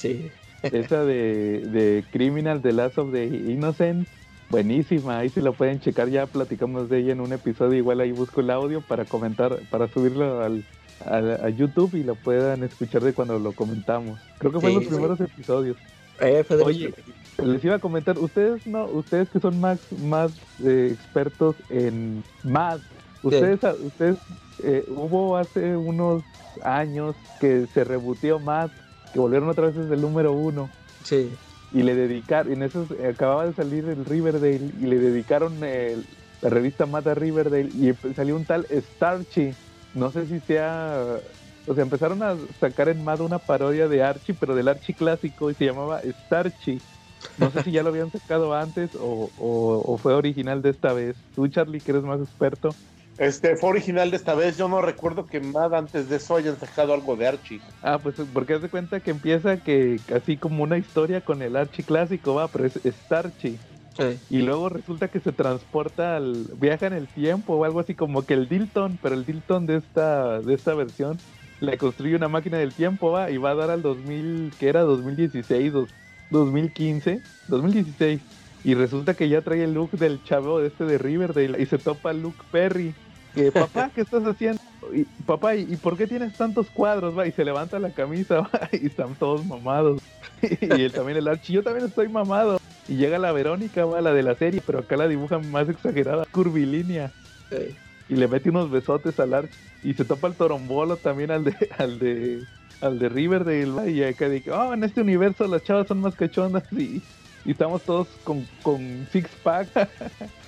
Sí.
Esa de, de Criminal, The Last of the Innocent. Buenísima, ahí si lo pueden checar, ya platicamos de ella en un episodio, igual ahí busco el audio para comentar, para subirlo al, a, YouTube y lo puedan escuchar de cuando lo comentamos. Creo que fue en los primeros episodios.
Eh,
Oye, les iba a comentar, ustedes no, ustedes que son más, más eh, expertos en más, ustedes, ustedes eh, hubo hace unos años que se rebutió más, que volvieron otra vez desde el número uno.
Sí.
Y le dedicaron, en eso acababa de salir el Riverdale y le dedicaron la revista Mata Riverdale y salió un tal Starchy. No sé si sea o sea, empezaron a sacar en Mad una parodia de Archie, pero del Archie clásico y se llamaba Starchy. No sé si ya lo habían sacado antes o, fue original de esta vez. Tú, Charlie, que eres más experto.
Este fue original de esta vez. Yo no recuerdo que más antes de eso hayan sacado algo de Archie.
Ah, pues porque haz de cuenta que empieza que así como una historia con el Archie clásico, va, pero es Starchi.
Eh,
Y luego resulta que se transporta al. viaja en el tiempo o algo así como que el Dilton, pero el Dilton de esta, de esta versión le construye una máquina del tiempo, va, y va a dar al 2000, que era 2016, dos- 2015, 2016. Y resulta que ya trae el look del chavo de este de Riverdale y se topa Luke Perry. Que, papá, ¿qué estás haciendo? Y, papá, ¿y, por qué tienes tantos cuadros? Va? Y se levanta la camisa y están todos mamados. y él también el Archie, yo también estoy mamado. Y llega la Verónica, va, la de la serie, pero acá la dibujan más exagerada, curvilínea. Y le mete unos besotes al Archie. Y se topa el torombolo también al de, al de, al de Riverdale. va, Y acá dice, oh, en este universo las chavas son más cachondas y, y estamos todos con, con six pack.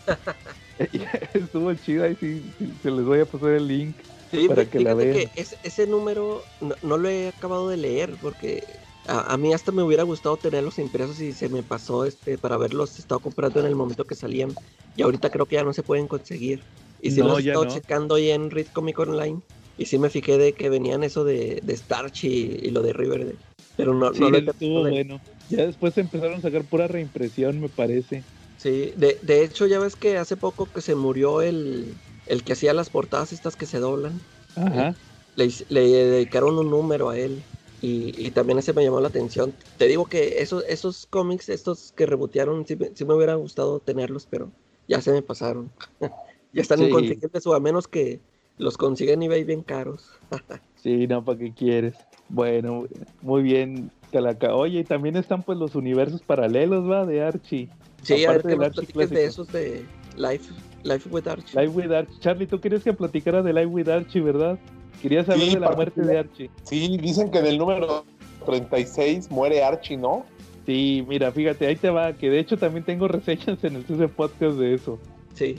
Estuvo chido, ahí sí, sí, se les voy a pasar el link.
Sí,
Para que la vean.
que ese, ese número no, no lo he acabado de leer porque a, a mí hasta me hubiera gustado tenerlos impresos y se me pasó este para haberlos estado comprando en el momento que salían y ahorita creo que ya no se pueden conseguir. Y si
No,
los he estado
no.
checando ahí en Read Comic Online y sí me fijé de que venían eso de, de Starch y, y lo de Riverdale. Pero no,
Sí,
no lo
estuvo
terminado de-
bueno. Ya después empezaron a sacar pura reimpresión, me parece.
Sí, de, de hecho ya ves que hace poco que se murió el, el que hacía las portadas estas que se doblan.
Ajá.
le, le dedicaron un número a él y, y también ese me llamó la atención. Te digo que esos, esos cómics, estos que rebotearon, sí, me- sí me hubiera gustado tenerlos, pero ya se me pasaron. ya están
Sí.
inconseguibles o a menos que los consiguen en eBay bien caros.
Sí, no, ¿para qué quieres? Bueno, muy bien, Calaca. Oye, y también están pues los universos paralelos, ¿va? De Archie.
Sí, a ver
Aparte
que de esos de Life, Life with Archie.
Live with Archie. Charlie, tú querías que platicara de Live with Archie, ¿verdad? Querías saber
Sí,
de la muerte de. Archie.
Sí, dicen que en el número 36 muere Archie, ¿no?
Sí, mira, fíjate, ahí te va, que de hecho también tengo reseñas en el CC Podcast de eso.
Sí,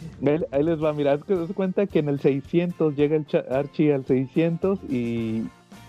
Ahí, les va, mira, haz que- de cuenta que en el 600 llega el Archie al 600 y,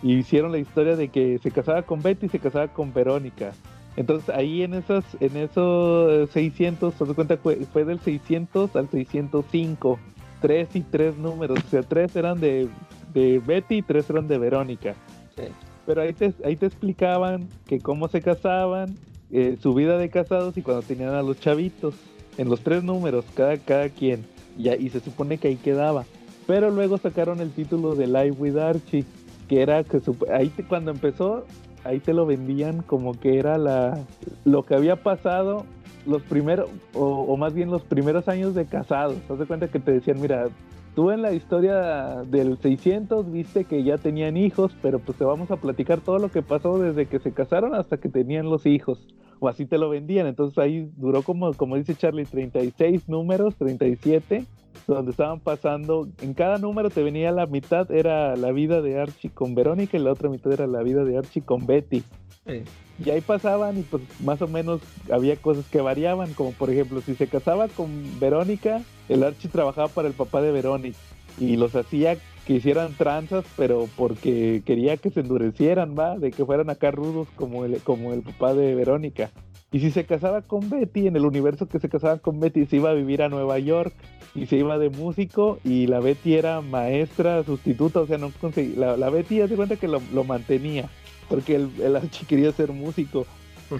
y hicieron la historia de que se casaba con Betty y se casaba con Verónica. Entonces ahí en esas en esos eh, 600, haz de cuenta fue, fue del 600 al 605, tres y tres números, o sea, tres eran de, de Betty y tres eran de Verónica.
Sí.
Pero ahí te, ahí te explicaban que cómo se casaban, eh, su vida de casados y cuando tenían a los chavitos en los tres números, cada, cada quien. Y se supone que ahí quedaba. Pero luego sacaron el título de Live with Archie, que era que ahí cuando empezó, ahí te lo vendían como que era la lo que había pasado los primeros, o, o más bien los primeros años de casados. Haz de cuenta que te decían, mira, tú en la historia del 600 viste que ya tenían hijos, pero pues te vamos a platicar todo lo que pasó desde que se casaron hasta que tenían los hijos o así te lo vendían. Entonces ahí duró como, como dice Charlie, 36 números, 37, donde estaban pasando, en cada número te venía la mitad, era la vida de Archie con Verónica y la otra mitad era la vida de Archie con Betty.
sí.
Y ahí pasaban y pues más o menos había cosas que variaban, como por ejemplo, si se casaba con Verónica, el Archie trabajaba para el papá de Verónica y los hacía que hicieran tranzas, pero porque quería que se endurecieran, va, de que fueran acá rudos como el, como el papá de Verónica. Y si se casaba con Betty, en el universo que se casaba con Betty, se iba a vivir a Nueva York y se iba de músico y la Betty era maestra sustituta, o sea, no conseguía, la, la Betty ya se cuenta que lo, lo mantenía, porque el, el Archie quería ser músico.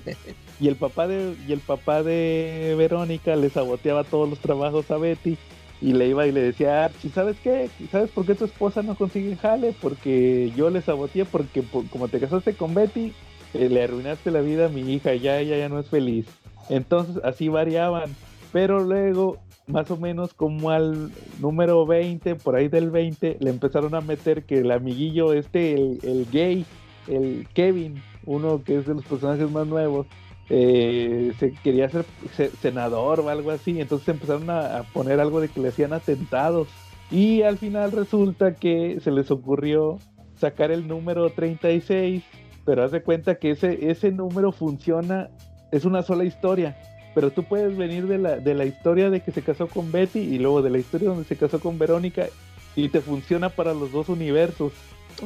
Y el papá de y el papá de Verónica le saboteaba todos los trabajos a Betty y le iba y le decía, Archie, ¿sabes qué? ¿Sabes por qué tu esposa no consigue jale? Porque yo le saboteé, porque por- como te casaste con Betty, eh, le arruinaste la vida a mi hija, ya ella ya no es feliz. Entonces así variaban, pero luego más o menos como al número 20, por ahí del 20, le empezaron a meter que el amiguillo este, el, el gay, el Kevin, uno que es de los personajes más nuevos, eh, se quería ser se- senador o algo así, entonces empezaron a, a poner algo de que le hacían atentados y al final resulta que se les ocurrió sacar el número 36, pero haz de cuenta que ese, ese número funciona, es una sola historia, pero tú puedes venir de la, de la historia de que se casó con Betty y luego de la historia donde se casó con Verónica y te funciona para los dos universos.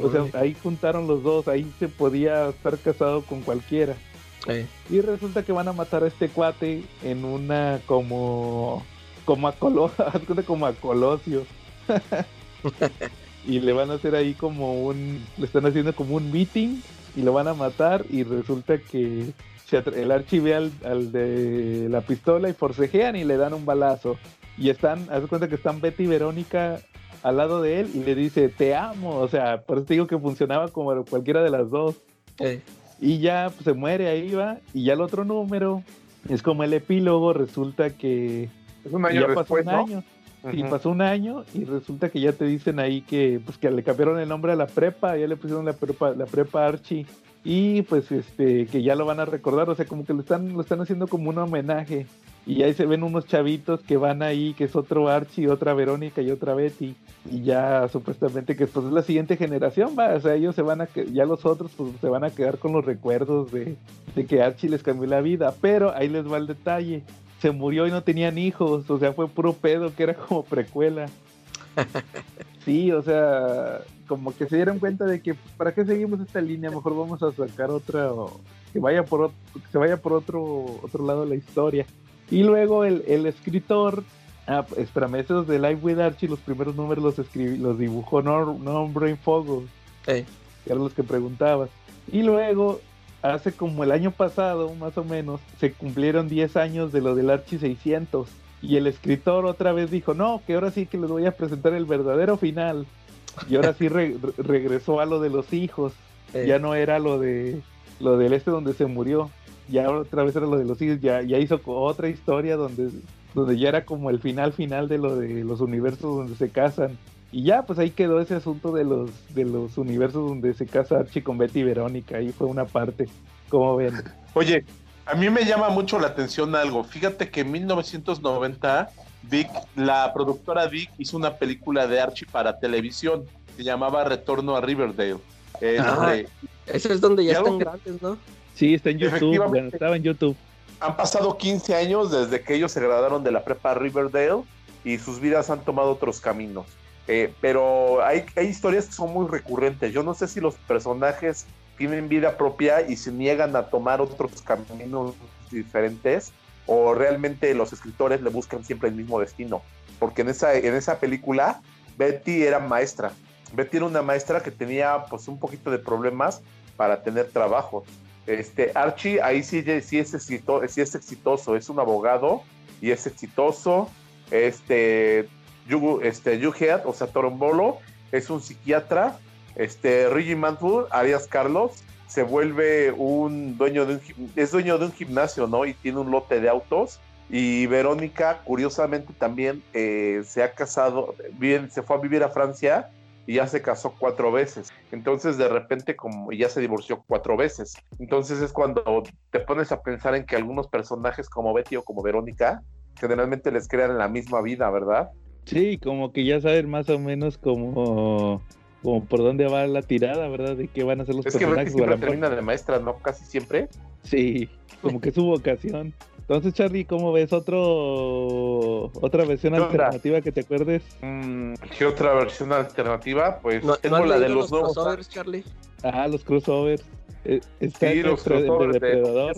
O sea, ahí juntaron los dos, ahí se podía estar casado con cualquiera.
Eh,
Y resulta que van a matar a este cuate en una como como a Colo- como a Colosio. y le van a hacer ahí como un, le están haciendo como un meeting y lo van a matar y resulta que el Archie ve al, de la pistola y forcejean y le dan un balazo. Y están, haz cuenta que están Betty y Verónica al lado de él y le dice, te amo. O sea, por eso te digo que funcionaba como cualquiera de las dos. Y ya pues, se muere ahí va. Y ya el otro número es como el epílogo. Resulta que
es un año
ya
pasó un año.
Sí, pasó un año y resulta que ya te dicen ahí que pues que le cambiaron el nombre a la prepa, ya le pusieron la prepa, la prepa Archie y pues este que ya lo van a recordar, o sea, como que lo están lo están haciendo como un homenaje y ahí se ven unos chavitos que van ahí, que es otro Archie, otra Verónica y otra Betty y ya supuestamente que pues es la siguiente generación, va, o sea, ellos se van a ya los otros pues se van a quedar con los recuerdos de, de que Archie les cambió la vida, pero ahí les va el detalle se murió y no tenían hijos, o sea, fue puro pedo que era como precuela. Sí, o sea, como que se dieron cuenta de que para qué seguimos esta línea, mejor vamos a sacar otra o que vaya por otro, que se vaya por otro otro lado de la historia. Y luego el, el escritor, ah, espérame, esos de Live with Archie, los primeros números los escribí, los dibujó Norm, Brain Fogel, que eran los que preguntabas. Y luego hace como el año pasado, más o menos, se cumplieron 10 años de lo del Archie 600. Y el escritor otra vez dijo, no, que ahora sí que les voy a presentar el verdadero final. Y ahora sí regresó a lo de los hijos. Ya no era lo de lo del este donde se murió. Ya otra vez era lo de los hijos. Ya, ya hizo otra historia donde, donde ya era como el final final de lo de los universos donde se casan. Y ya, pues ahí quedó ese asunto de los, de los universos donde se casa Archie con Betty y Verónica. Ahí fue una parte, como ven.
Oye, a mí me llama mucho la atención algo. Fíjate que en 1990, Vic, la productora Vic hizo una película de Archie para televisión. Se llamaba Retorno a Riverdale.
eso es donde ya están grandes, ¿no?
Sí, está en YouTube. Bueno, estaba en YouTube.
Han pasado 15 años desde que ellos se graduaron de la prepa Riverdale y sus vidas han tomado otros caminos. Eh, pero hay, hay historias que son muy recurrentes. Yo no sé si los personajes tienen vida propia y se niegan a tomar otros caminos diferentes o realmente los escritores le buscan siempre el mismo destino. Porque en esa, en esa película Betty era maestra. Betty era una maestra que tenía pues un poquito de problemas para tener trabajo. Este, Archie ahí sí, sí, es exitoso, sí es exitoso, es un abogado y es exitoso. Este, Yu, este, o sea, Torombolo, es un psiquiatra. Este, Reggie Mantle, alias Carlos, se vuelve un dueño de un, es dueño de un gimnasio, ¿no? Y tiene un lote de autos. Y Verónica, curiosamente, también eh, se ha casado, bien, se fue a vivir a Francia y ya se casó cuatro veces. Entonces, de repente, como ya se divorció cuatro veces. Entonces es cuando te pones a pensar en que algunos personajes como Betty o como Verónica, generalmente les crean la misma vida, ¿verdad?
Sí, como que ya saben más o menos como, como por dónde va la tirada, ¿verdad? De qué van a ser los personajes.
Es que siempre termina de maestra, ¿no? Casi siempre.
Sí, como que es su vocación. Entonces, Charlie, ¿cómo ves otro otra versión alternativa que te acuerdes?
Mm, ¿Qué otra versión alternativa? Pues tengo la de los, nuevos
crossovers, Charlie.
Ah, los crossovers. Eh,
está sí, los crossovers de Depredador.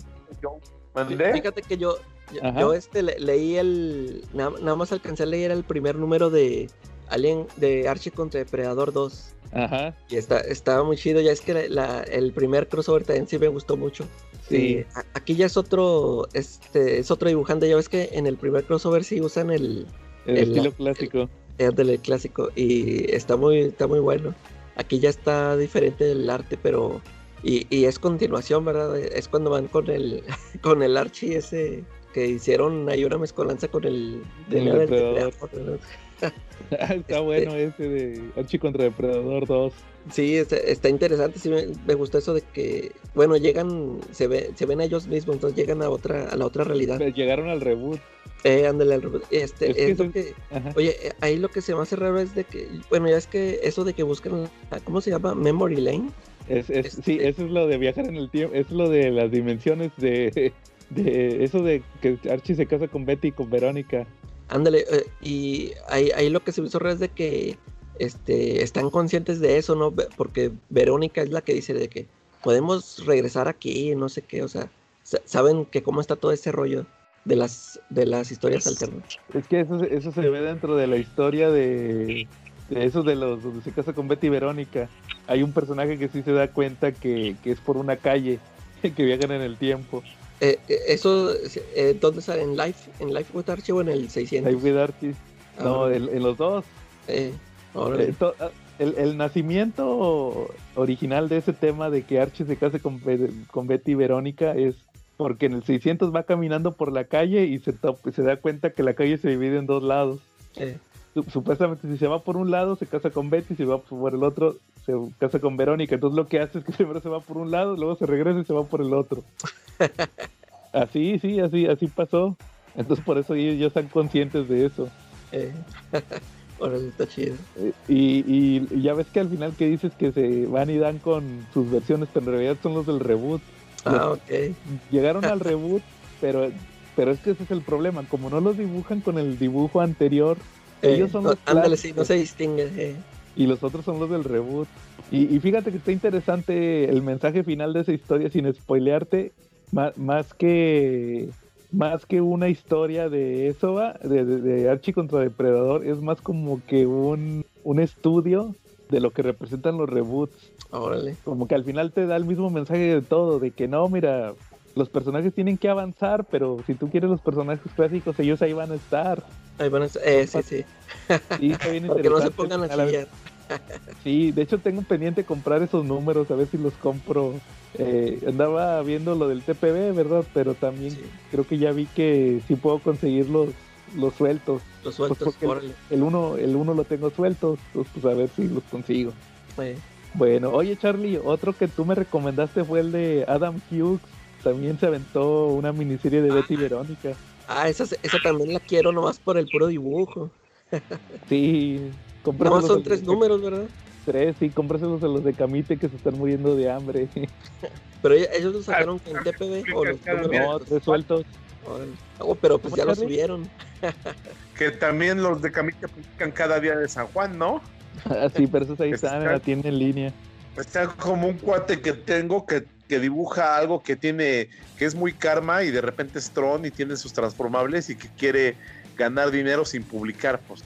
Fíjate que yo, yo, este leí el. Nada, más alcancé a leer el primer número de Alien de Archie contra Depredador 2.
Ajá.
Y está, estaba muy chido. Ya es que el primer crossover también sí me gustó mucho. Sí. aquí ya es otro. Este, es otro dibujante. Ya ves que en el primer crossover sí usan el.
El, estilo clásico.
El, del clásico. Y está muy, está muy bueno. Aquí ya está diferente el arte, pero. Y, y es continuación, ¿verdad? Es cuando van con el, con el Archie ese que hicieron ahí una mezcolanza con el,
depredador. está bueno ese de Archie contra Depredador 2.
Sí, está, interesante, sí me, gustó eso de que, bueno, llegan, se, ve, se ven a ellos mismos, entonces llegan a otra, a la otra realidad.
llegaron al reboot.
Eh, ándale al reboot. Este, oye, eh, ahí lo que se me hace raro es de que, bueno, ya es que eso de que buscan, ¿cómo se llama? Memory Lane.
Es, es, sí, este eso es lo de viajar en el tiempo, es lo de las dimensiones de, de eso de que Archie se casa con Betty y con Verónica.
Ándale, eh, y ahí, ahí, lo que se me hizo raro es de que este, están conscientes de eso, ¿no? Porque Verónica es la que dice de que podemos regresar aquí, no sé qué, o sea, saben que cómo está todo ese rollo. de las de las historias alternas.
Es que eso, se- eso se ve dentro de la historia de, de esos de los donde se casa con Betty y Verónica. Hay un personaje que sí se da cuenta que, que es por una calle, que viajan en el tiempo.
Eh, eh, eso, eh, ¿dónde sale? ¿En Life? ¿En Life with Archie o en el 600?
Life with Archie. No,
Ah,
en, en los dos.
eh.
Eh, to- el, el nacimiento original de ese tema de que Archie se case con, Be- con Betty y Verónica es porque en el 600 va caminando por la calle y se, to- se da cuenta que la calle se divide en dos lados. Su- Supuestamente si se va por un lado se casa con Betty, si va por el otro se casa con Verónica. Entonces lo que hace es que primero se va por un lado, luego se regresa y se va por el otro. así, sí, así, así pasó. Entonces por eso ellos ya están conscientes de eso.
eh. órale, está chido.
Y, y- y ya ves que al final que dices que se van y dan con sus versiones, pero en realidad son los del reboot.
Ah, ok.
Llegaron al reboot, pero pero es que ese es el problema. Como no los dibujan con el dibujo anterior,
Eh,
ellos son
no-
los
ándale, sí, no se distingue. eh.
y los otros son los del reboot. Y, y fíjate que está interesante el mensaje final de esa historia sin spoilearte, más, más que más que una historia de eso, va, de, de, de Archie contra Depredador, es más como que un, un estudio de lo que representan los reboots.
Órale.
Como que al final te da el mismo mensaje de todo, de que no, mira, los personajes tienen que avanzar, pero si tú quieres los personajes clásicos, ellos ahí van a estar.
Ahí van a estar- eh, sí, sí.
Sí, está bien
Porque no se pongan a chillar.
Sí, de hecho tengo pendiente comprar esos números, a ver si los compro. Eh, andaba viendo lo del TPB, ¿verdad? Pero también
Sí,
creo que ya vi que sí puedo conseguir los, los sueltos.
los sueltos,
Pues porque
órale.
El uno, el uno lo tengo suelto, entonces pues a ver si los consigo.
Eh,
Bueno, oye Charlie, otro que tú me recomendaste fue el de Adam Hughes. También se aventó una miniserie de Betty y Verónica.
Ah, esa, esa también la quiero nomás por el puro dibujo.
Sí,
Nomás
cómpraselos
son tres números, ¿verdad?
Tres, sí, cómpraselos a los de Camite que se están muriendo de hambre.
Pero ellos los sacaron en TPB o los números.
No, tres sueltos.
Oh, pero pues
¿Cómo,
ya lo subieron.
Que también los de Camita publican cada día de San Juan, ¿no?
Ah, sí, pero esos ahí están,
Está-
la tienen en línea.
Está como un cuate que tengo que, que dibuja algo que tiene, que es muy karma y de repente es Tron y tiene sus transformables y que quiere ganar dinero sin publicar, pues,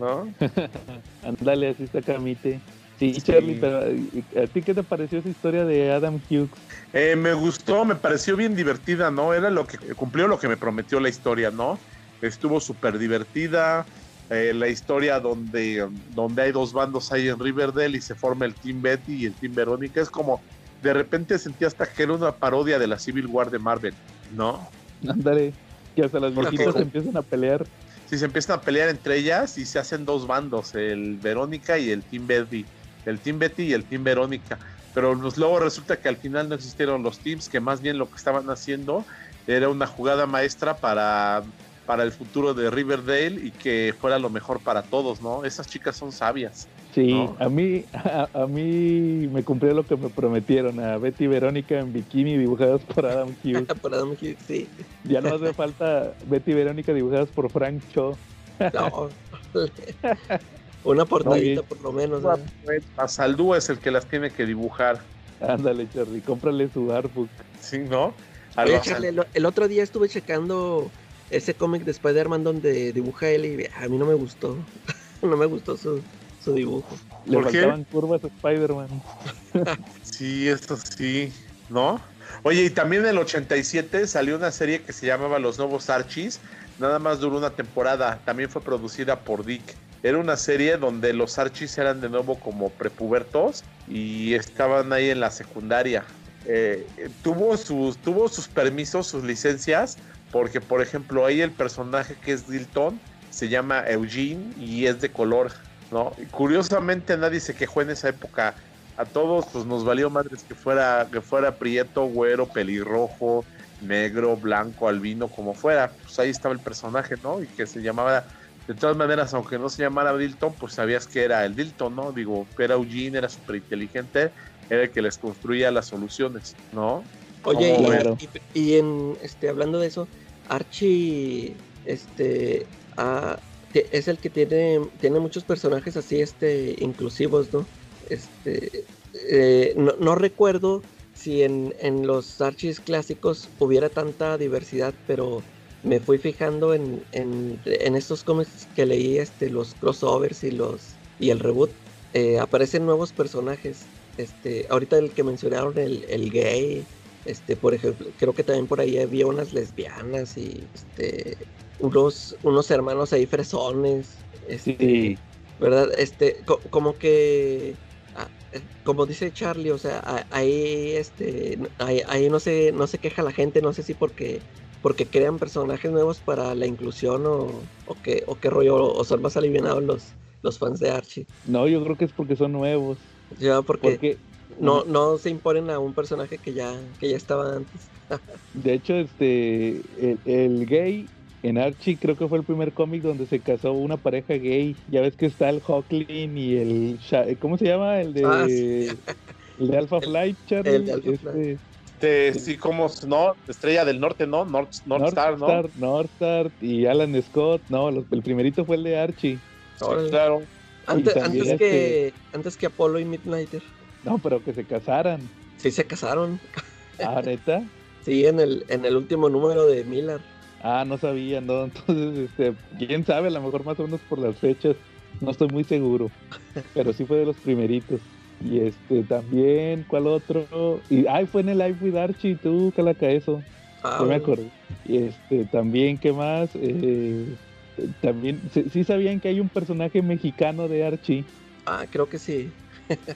¿no?
Ándale, así está Camite. Sí,
Sí.
Charlie, pero ¿y- ¿a ti qué te pareció esa historia de Adam Hughes?
Eh, me gustó, me pareció bien divertida, ¿no? Era lo que cumplió lo que me prometió la historia, ¿no? Estuvo súper divertida. eh, la historia donde, donde hay dos bandos ahí en Riverdale y se forma el Team Betty y el Team Verónica. Es como, de repente sentí hasta que era una parodia de la Civil War de Marvel, ¿no?
Ándale, que hasta las viejitas empiezan a pelear.
Si se empiezan a pelear entre ellas y se hacen dos bandos, el Verónica y el Team Betty, el Team Betty y el Team Verónica. Pero pues, luego resulta que al final no existieron los teams, que más bien lo que estaban haciendo era una jugada maestra para, para el futuro de Riverdale y que fuera lo mejor para todos, ¿no? Esas chicas son sabias.
Sí,
¿No?
a mí a, a mí me cumplió lo que me prometieron, a Betty y Verónica en bikini dibujadas por Adam Hughes.
Por Adam Hughes, sí.
Ya no hace falta Betty y Verónica dibujadas por Frank Cho.
No. Una portadita por lo menos. ¿verdad?
A Saldúa es el que las tiene que dibujar,
Ándale, Charlie, cómprale su artbook.
¿sí, no?
Oye,
los-
Charlie, el, el otro día estuve checando ese cómic de Spider-Man donde dibuja él y a mí no me gustó. no me gustó su, su dibujo.
Le
¿Por qué?
faltaban curvas a Spider-Man.
Sí, esto sí, ¿no? Oye, y también en el 87 salió una serie que se llamaba Los Nuevos Archies. Nada más duró una temporada. También fue producida por Dick. Era una serie donde los Archies eran de nuevo como prepubertos y estaban ahí en la secundaria. Eh, eh, tuvo, sus, tuvo sus permisos, sus licencias, porque por ejemplo ahí el personaje que es Dilton se llama Eugene y es de color, ¿no? Y curiosamente nadie se quejó en esa época a todos pues nos valió madres que fuera que fuera prieto, güero, pelirrojo, negro, blanco, albino, como fuera. Pues ahí estaba el personaje, ¿no? Y que se llamaba de todas maneras, aunque no se llamara Dilton, pues sabías que era el Dilton, ¿no? Digo, era Eugene, era súper inteligente, era el que les construía las soluciones, ¿no?
Oye,
¿Cómo
y, y- y en este hablando de eso, Archie este te- es el que tiene tiene muchos personajes así este inclusivos, ¿no? Este eh, no, no recuerdo si en, en los Archies clásicos hubiera tanta diversidad, pero me fui fijando en, en, en estos cómics que leí, este, los crossovers y los y el reboot, eh, aparecen nuevos personajes. Este, ahorita el que mencionaron, el, gay, este, por ejemplo, creo que también por ahí había unas lesbianas y este, unos, unos hermanos ahí fresones. Este,
Sí,
¿Verdad? Este, co- como que, ah, como dice Charlie, o sea, ahí, este, ahí, ahí no se, no se queja la gente, no sé si porque, porque crean personajes nuevos para la inclusión o, o qué, o qué rollo, o son más alivianados los, los fans de Archie.
no, yo creo que es porque son nuevos.
Ya, porque
Porque,
no, no se imponen a un personaje que ya, que ya estaba antes.
de hecho, este, el, el gay en Archie creo que fue el primer cómic donde se casó una pareja gay. Ya ves que está el Hawkling y el, Sha- ¿cómo se llama? El de,
Ah, sí.
el de Alpha Flight, Charlie.
el de Alpha
este,
Este, sí, como, no, Estrella del Norte, ¿no? North, North Star, ¿no?
Northstar, Northstar y Alan Scott. No, los- el primerito fue el de Archie.
Órale.
Claro.
Antes, antes que, antes que Apolo y Midnighter.
No, pero que se casaran.
Sí se casaron.
Ah, neta.
Sí, en el, en el último número de Miller.
Ah, no sabía, no. Entonces, este, quién sabe, a lo mejor más o menos por las fechas. No estoy muy seguro. Pero sí fue de los primeritos. Y este, también, ¿cuál otro? Y, ay, fue en el Live with Archie, tú, calaca eso.
Ah,
Yo me acordé. Y este, también, ¿qué más? Eh, también, sí, sí sabían que hay un personaje mexicano de Archie.
Ah, creo que sí.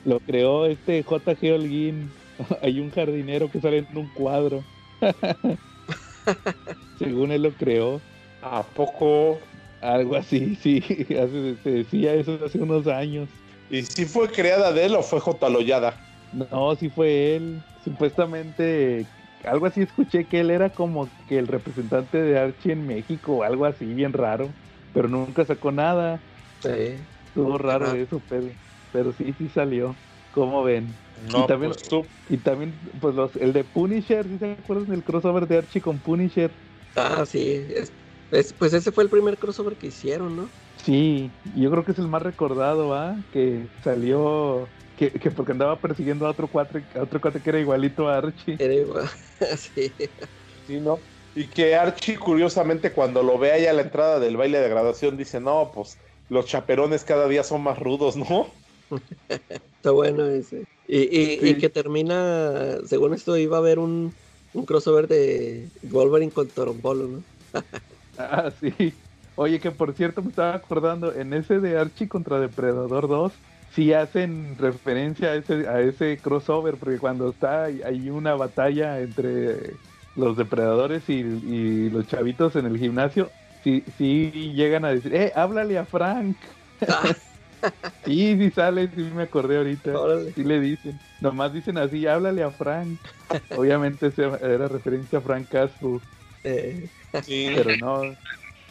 Lo creó este J.G. Holguín. Hay un jardinero que sale en un cuadro. Según él lo creó.
¿A poco?
Algo así, sí. Hace, se decía eso hace unos años.
¿Y si fue creada de él o fue J. Loyada?
No, sí fue él. Supuestamente, algo así escuché que él era como que el representante de Archie en México o algo así, bien raro. Pero nunca sacó nada.
Sí.
Estuvo raro
Ajá.
eso, pero, pero sí, sí salió. ¿Cómo ven?
No,
Y también-
pues tú.
Y también, pues los, el de Punisher, ¿sí se acuerdan del crossover de Archie con Punisher?
Ah, sí. es- es- pues ese fue el primer crossover que hicieron, ¿no?
Sí, yo creo que es el más recordado, ¿ah? Que salió, que, que porque andaba persiguiendo a otro cuate, a otro cuate que era igualito a Archie.
Era igual. sí.
Sí, ¿no? Y que Archie, curiosamente, cuando lo ve allá a la entrada del baile de graduación, dice, no, pues los chaperones cada día son más rudos, ¿no?
Está bueno ese. Y, y, y que termina, según esto, iba a haber un, un crossover de Wolverine con Torombolo, ¿no?
Ah, sí. Oye, que por cierto me estaba acordando, en ese de Archie contra Depredador 2, sí hacen referencia a ese, a ese crossover, porque cuando está hay- hay una batalla entre los depredadores y, y los chavitos en el gimnasio, sí, sí llegan a decir, eh, háblale a Frank. sí, sí sale, sí me acordé ahorita.
Órale.
Sí le dicen. Nomás dicen así, háblale a Frank. Obviamente ese era referencia a Frank Castro,
Eh,
Sí.
pero no.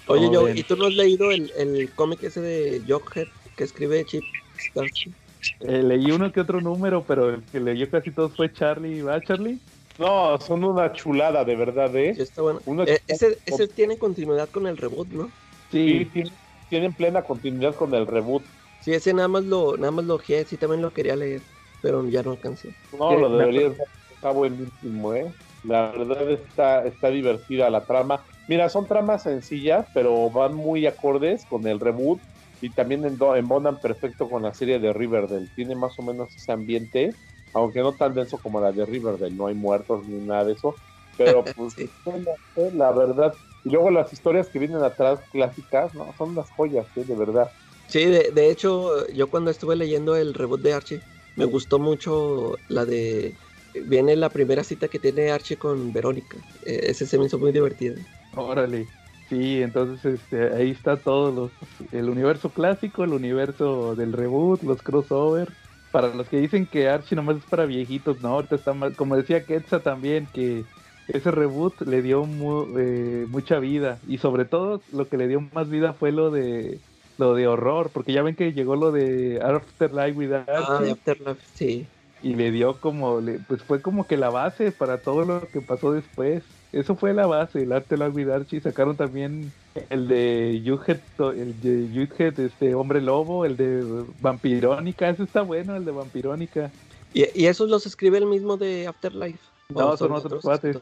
oye,
¿cómo
yo? ¿y tú no has leído el, el cómic ese de Jughead que escribe Chip Starsky?
Eh, leí uno que otro número, pero el que leyó casi todos fue Charlie. ¿Va, Charlie?
No, son una chulada, de verdad,
Sí,
¿eh?
está bueno.
Uno
Eh, ese, ese tiene continuidad con el reboot, ¿no?
Sí,
Sí,
tienen, tienen plena continuidad con el reboot.
Sí, ese nada más lo, nada más lo ojeé, sí también lo quería leer, pero ya no alcancé.
No, lo deberías. Está buenísimo, ¿eh? La verdad está, está divertida la trama. Mira, son tramas sencillas, pero van muy acordes con el reboot y también endo- embonan perfecto con la serie de Riverdale. Tiene más o menos ese ambiente, aunque no tan denso como la de Riverdale. No hay muertos ni nada de eso, pero pues
Sí.
eh, la verdad. Y luego las historias que vienen atrás, clásicas, no, son unas joyas, ¿eh? de verdad.
Sí, de, de hecho, yo cuando estuve leyendo el reboot de Archie, me gustó mucho la de... Viene la primera cita que tiene Archie con Verónica. Eh, ese se me hizo muy divertido.
órale. Sí, entonces este, ahí está todo los, el universo clásico, el universo del reboot, los crossover. Para los que dicen que Archie nomás es para viejitos, no, ahorita está mal. Como decía Ketsa también, que ese reboot le dio mu- eh, mucha vida. Y sobre todo lo que le dio más vida fue lo de lo de horror, porque ya ven que llegó lo de Afterlife with
Ah, de Afterlife, sí.
y le dio como, pues fue como que la base para todo lo que pasó después. Eso fue la base, el arte la Archie. Sacaron también el de Jughead, el de Jughead, este hombre lobo, el de Vampirónica, ese está bueno, el de Vampirónica.
Y, y esos los escribe el mismo de Afterlife.
No,
¿O
son otros cuates.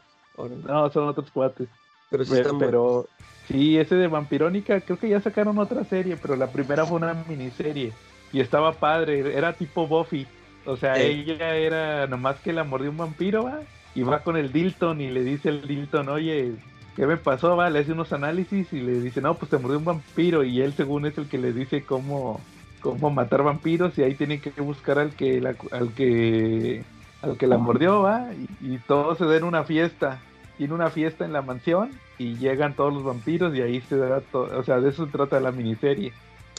No, son otros cuates.
Pero sí,
Pero,
buenos.
Sí, ese de Vampirónica, creo que ya sacaron otra serie, pero la primera fue una miniserie. Y estaba padre, era tipo Buffy. O sea, ella era nomás que la mordió un vampiro, va. Y va con el Dilton y le dice al Dilton, oye, ¿qué me pasó? Va, le hace unos análisis y le dice, no, pues te mordió un vampiro. Y él, según es el que le dice cómo, cómo matar vampiros. Y ahí tienen que buscar al que la, al que al que la mordió, va. Y, y todos se dan una fiesta. Tiene una fiesta en la mansión y llegan todos los vampiros y ahí se da todo. O sea, de eso se trata la miniserie.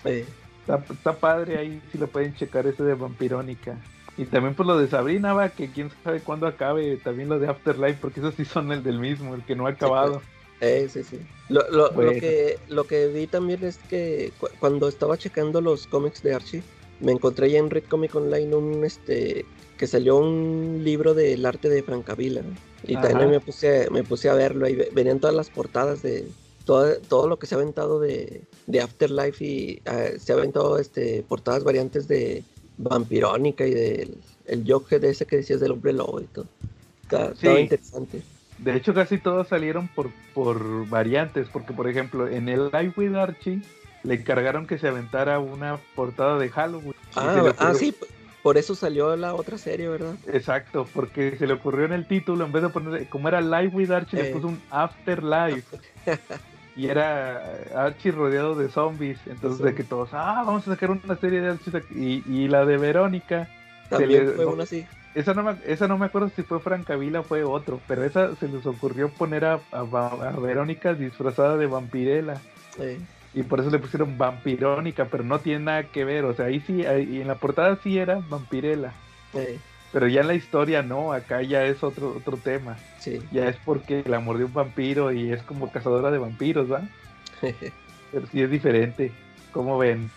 Eh,
Está, está padre ahí, si lo pueden checar ese de Vampirónica. Y también por lo de Sabrina, va, que quién sabe cuándo acabe. También lo de Afterlife, porque esos sí son el del mismo, el que no ha acabado.
eh, sí, sí. Lo, lo,
Bueno.
lo, que, lo que vi también es que cu- cuando estaba checando los cómics de Archie, me encontré ya en Red Comic Online un este que salió un libro del arte de Francavilla. ¿no? Y
Ajá.
también me puse, me puse a verlo y ve- venían todas las portadas de todo, todo lo que se ha aventado de, de Afterlife y eh, se ha aventado este, portadas variantes de Vampirónica y del el Jughead ese que decías del hombre lobo y todo. Está- Estaba
Sí.
interesante.
De hecho, casi todos salieron por, por variantes, porque por ejemplo, en el Live with Archie le encargaron que se aventara una portada de Halloween.
Ah, ah, sí, por eso salió la otra serie, ¿verdad?
Exacto, porque se le ocurrió en el título, en vez de poner, como era Live with Archie, le
Eh.
puso un Afterlife. y era Archie rodeado de zombies. Entonces, de que todos, ah, vamos a sacar una serie de Archie. Y, y la de Verónica,
También
le-
fue una así.
esa no, me, esa no me acuerdo si fue Francavila o fue otro, pero esa se les ocurrió poner a, a a Verónica disfrazada de vampirela.
eh,
Y por eso le pusieron vampirónica, pero no tiene nada que ver. O sea, ahí sí, ahí- y en la portada sí era vampirela.
eh,
Pero ya en la historia no, acá ya es otro, otro tema.
sí.
Ya es porque la mordió un vampiro y es como cazadora de vampiros, ¿va? Pero sí es diferente. ¿Cómo ven?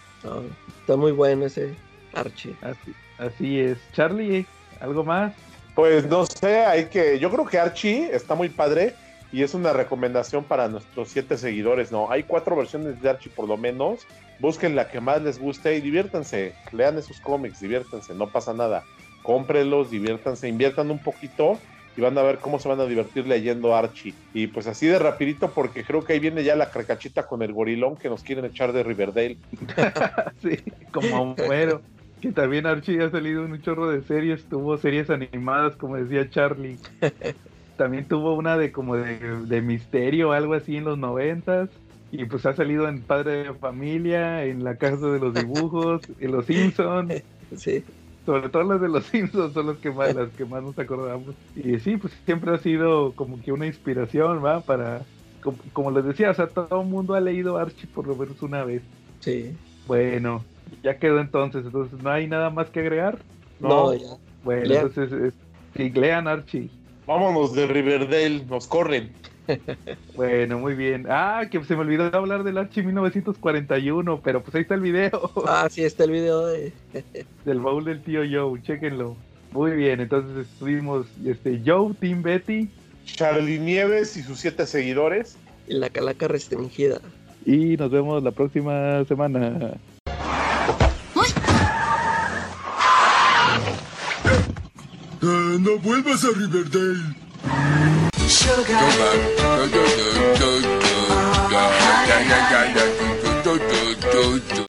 Está muy bueno ese Archie.
Así, así es. Charlie, ¿algo más?
Pues no sé, hay que. Yo creo que Archie está muy padre y es una recomendación para nuestros siete seguidores, ¿no? Hay cuatro versiones de Archie por lo menos. Busquen la que más les guste y diviértanse. Lean esos cómics, diviértanse, no pasa nada. Cómprenlos, diviértanse, inviertan un poquito y van a ver cómo se van a divertir leyendo Archie. Y pues así de rapidito, porque creo que ahí viene ya la carcachita con el gorilón que nos quieren echar de Riverdale.
sí, como Homero. Que también Archie ha salido en un chorro de series. Tuvo series animadas, como decía Charlie. También tuvo una de como de, de misterio, algo así en los noventas. Y pues ha salido en Padre de Familia, en La Casa de los Dibujos, en Los Simpsons.
Sí,
Sobre todo las de los Simpsons son las que más, las que más nos acordamos. Y sí, pues siempre ha sido como que una inspiración, ¿va? Para, como, como les decía, o sea, todo el mundo ha leído Archie por lo menos una vez.
sí.
Bueno, ya quedó entonces, entonces no hay nada más que agregar.
No, ya.
Bueno,
Lean.
entonces es, sí, lean Archie.
Vámonos de Riverdale, nos corren.
Bueno, muy bien. Ah, que se me olvidó hablar del Archie 1941, pero pues ahí está el video
Ah, sí, está el video de.
del baúl del tío Joe, chéquenlo. Muy bien, entonces estuvimos este, Joe, Tim Betty
Charlie Nieves y sus siete seguidores.
y la calaca restringida.
y nos vemos la próxima semana.
Eh, no vuelvas a Riverdale.
Sugar.
Sugar.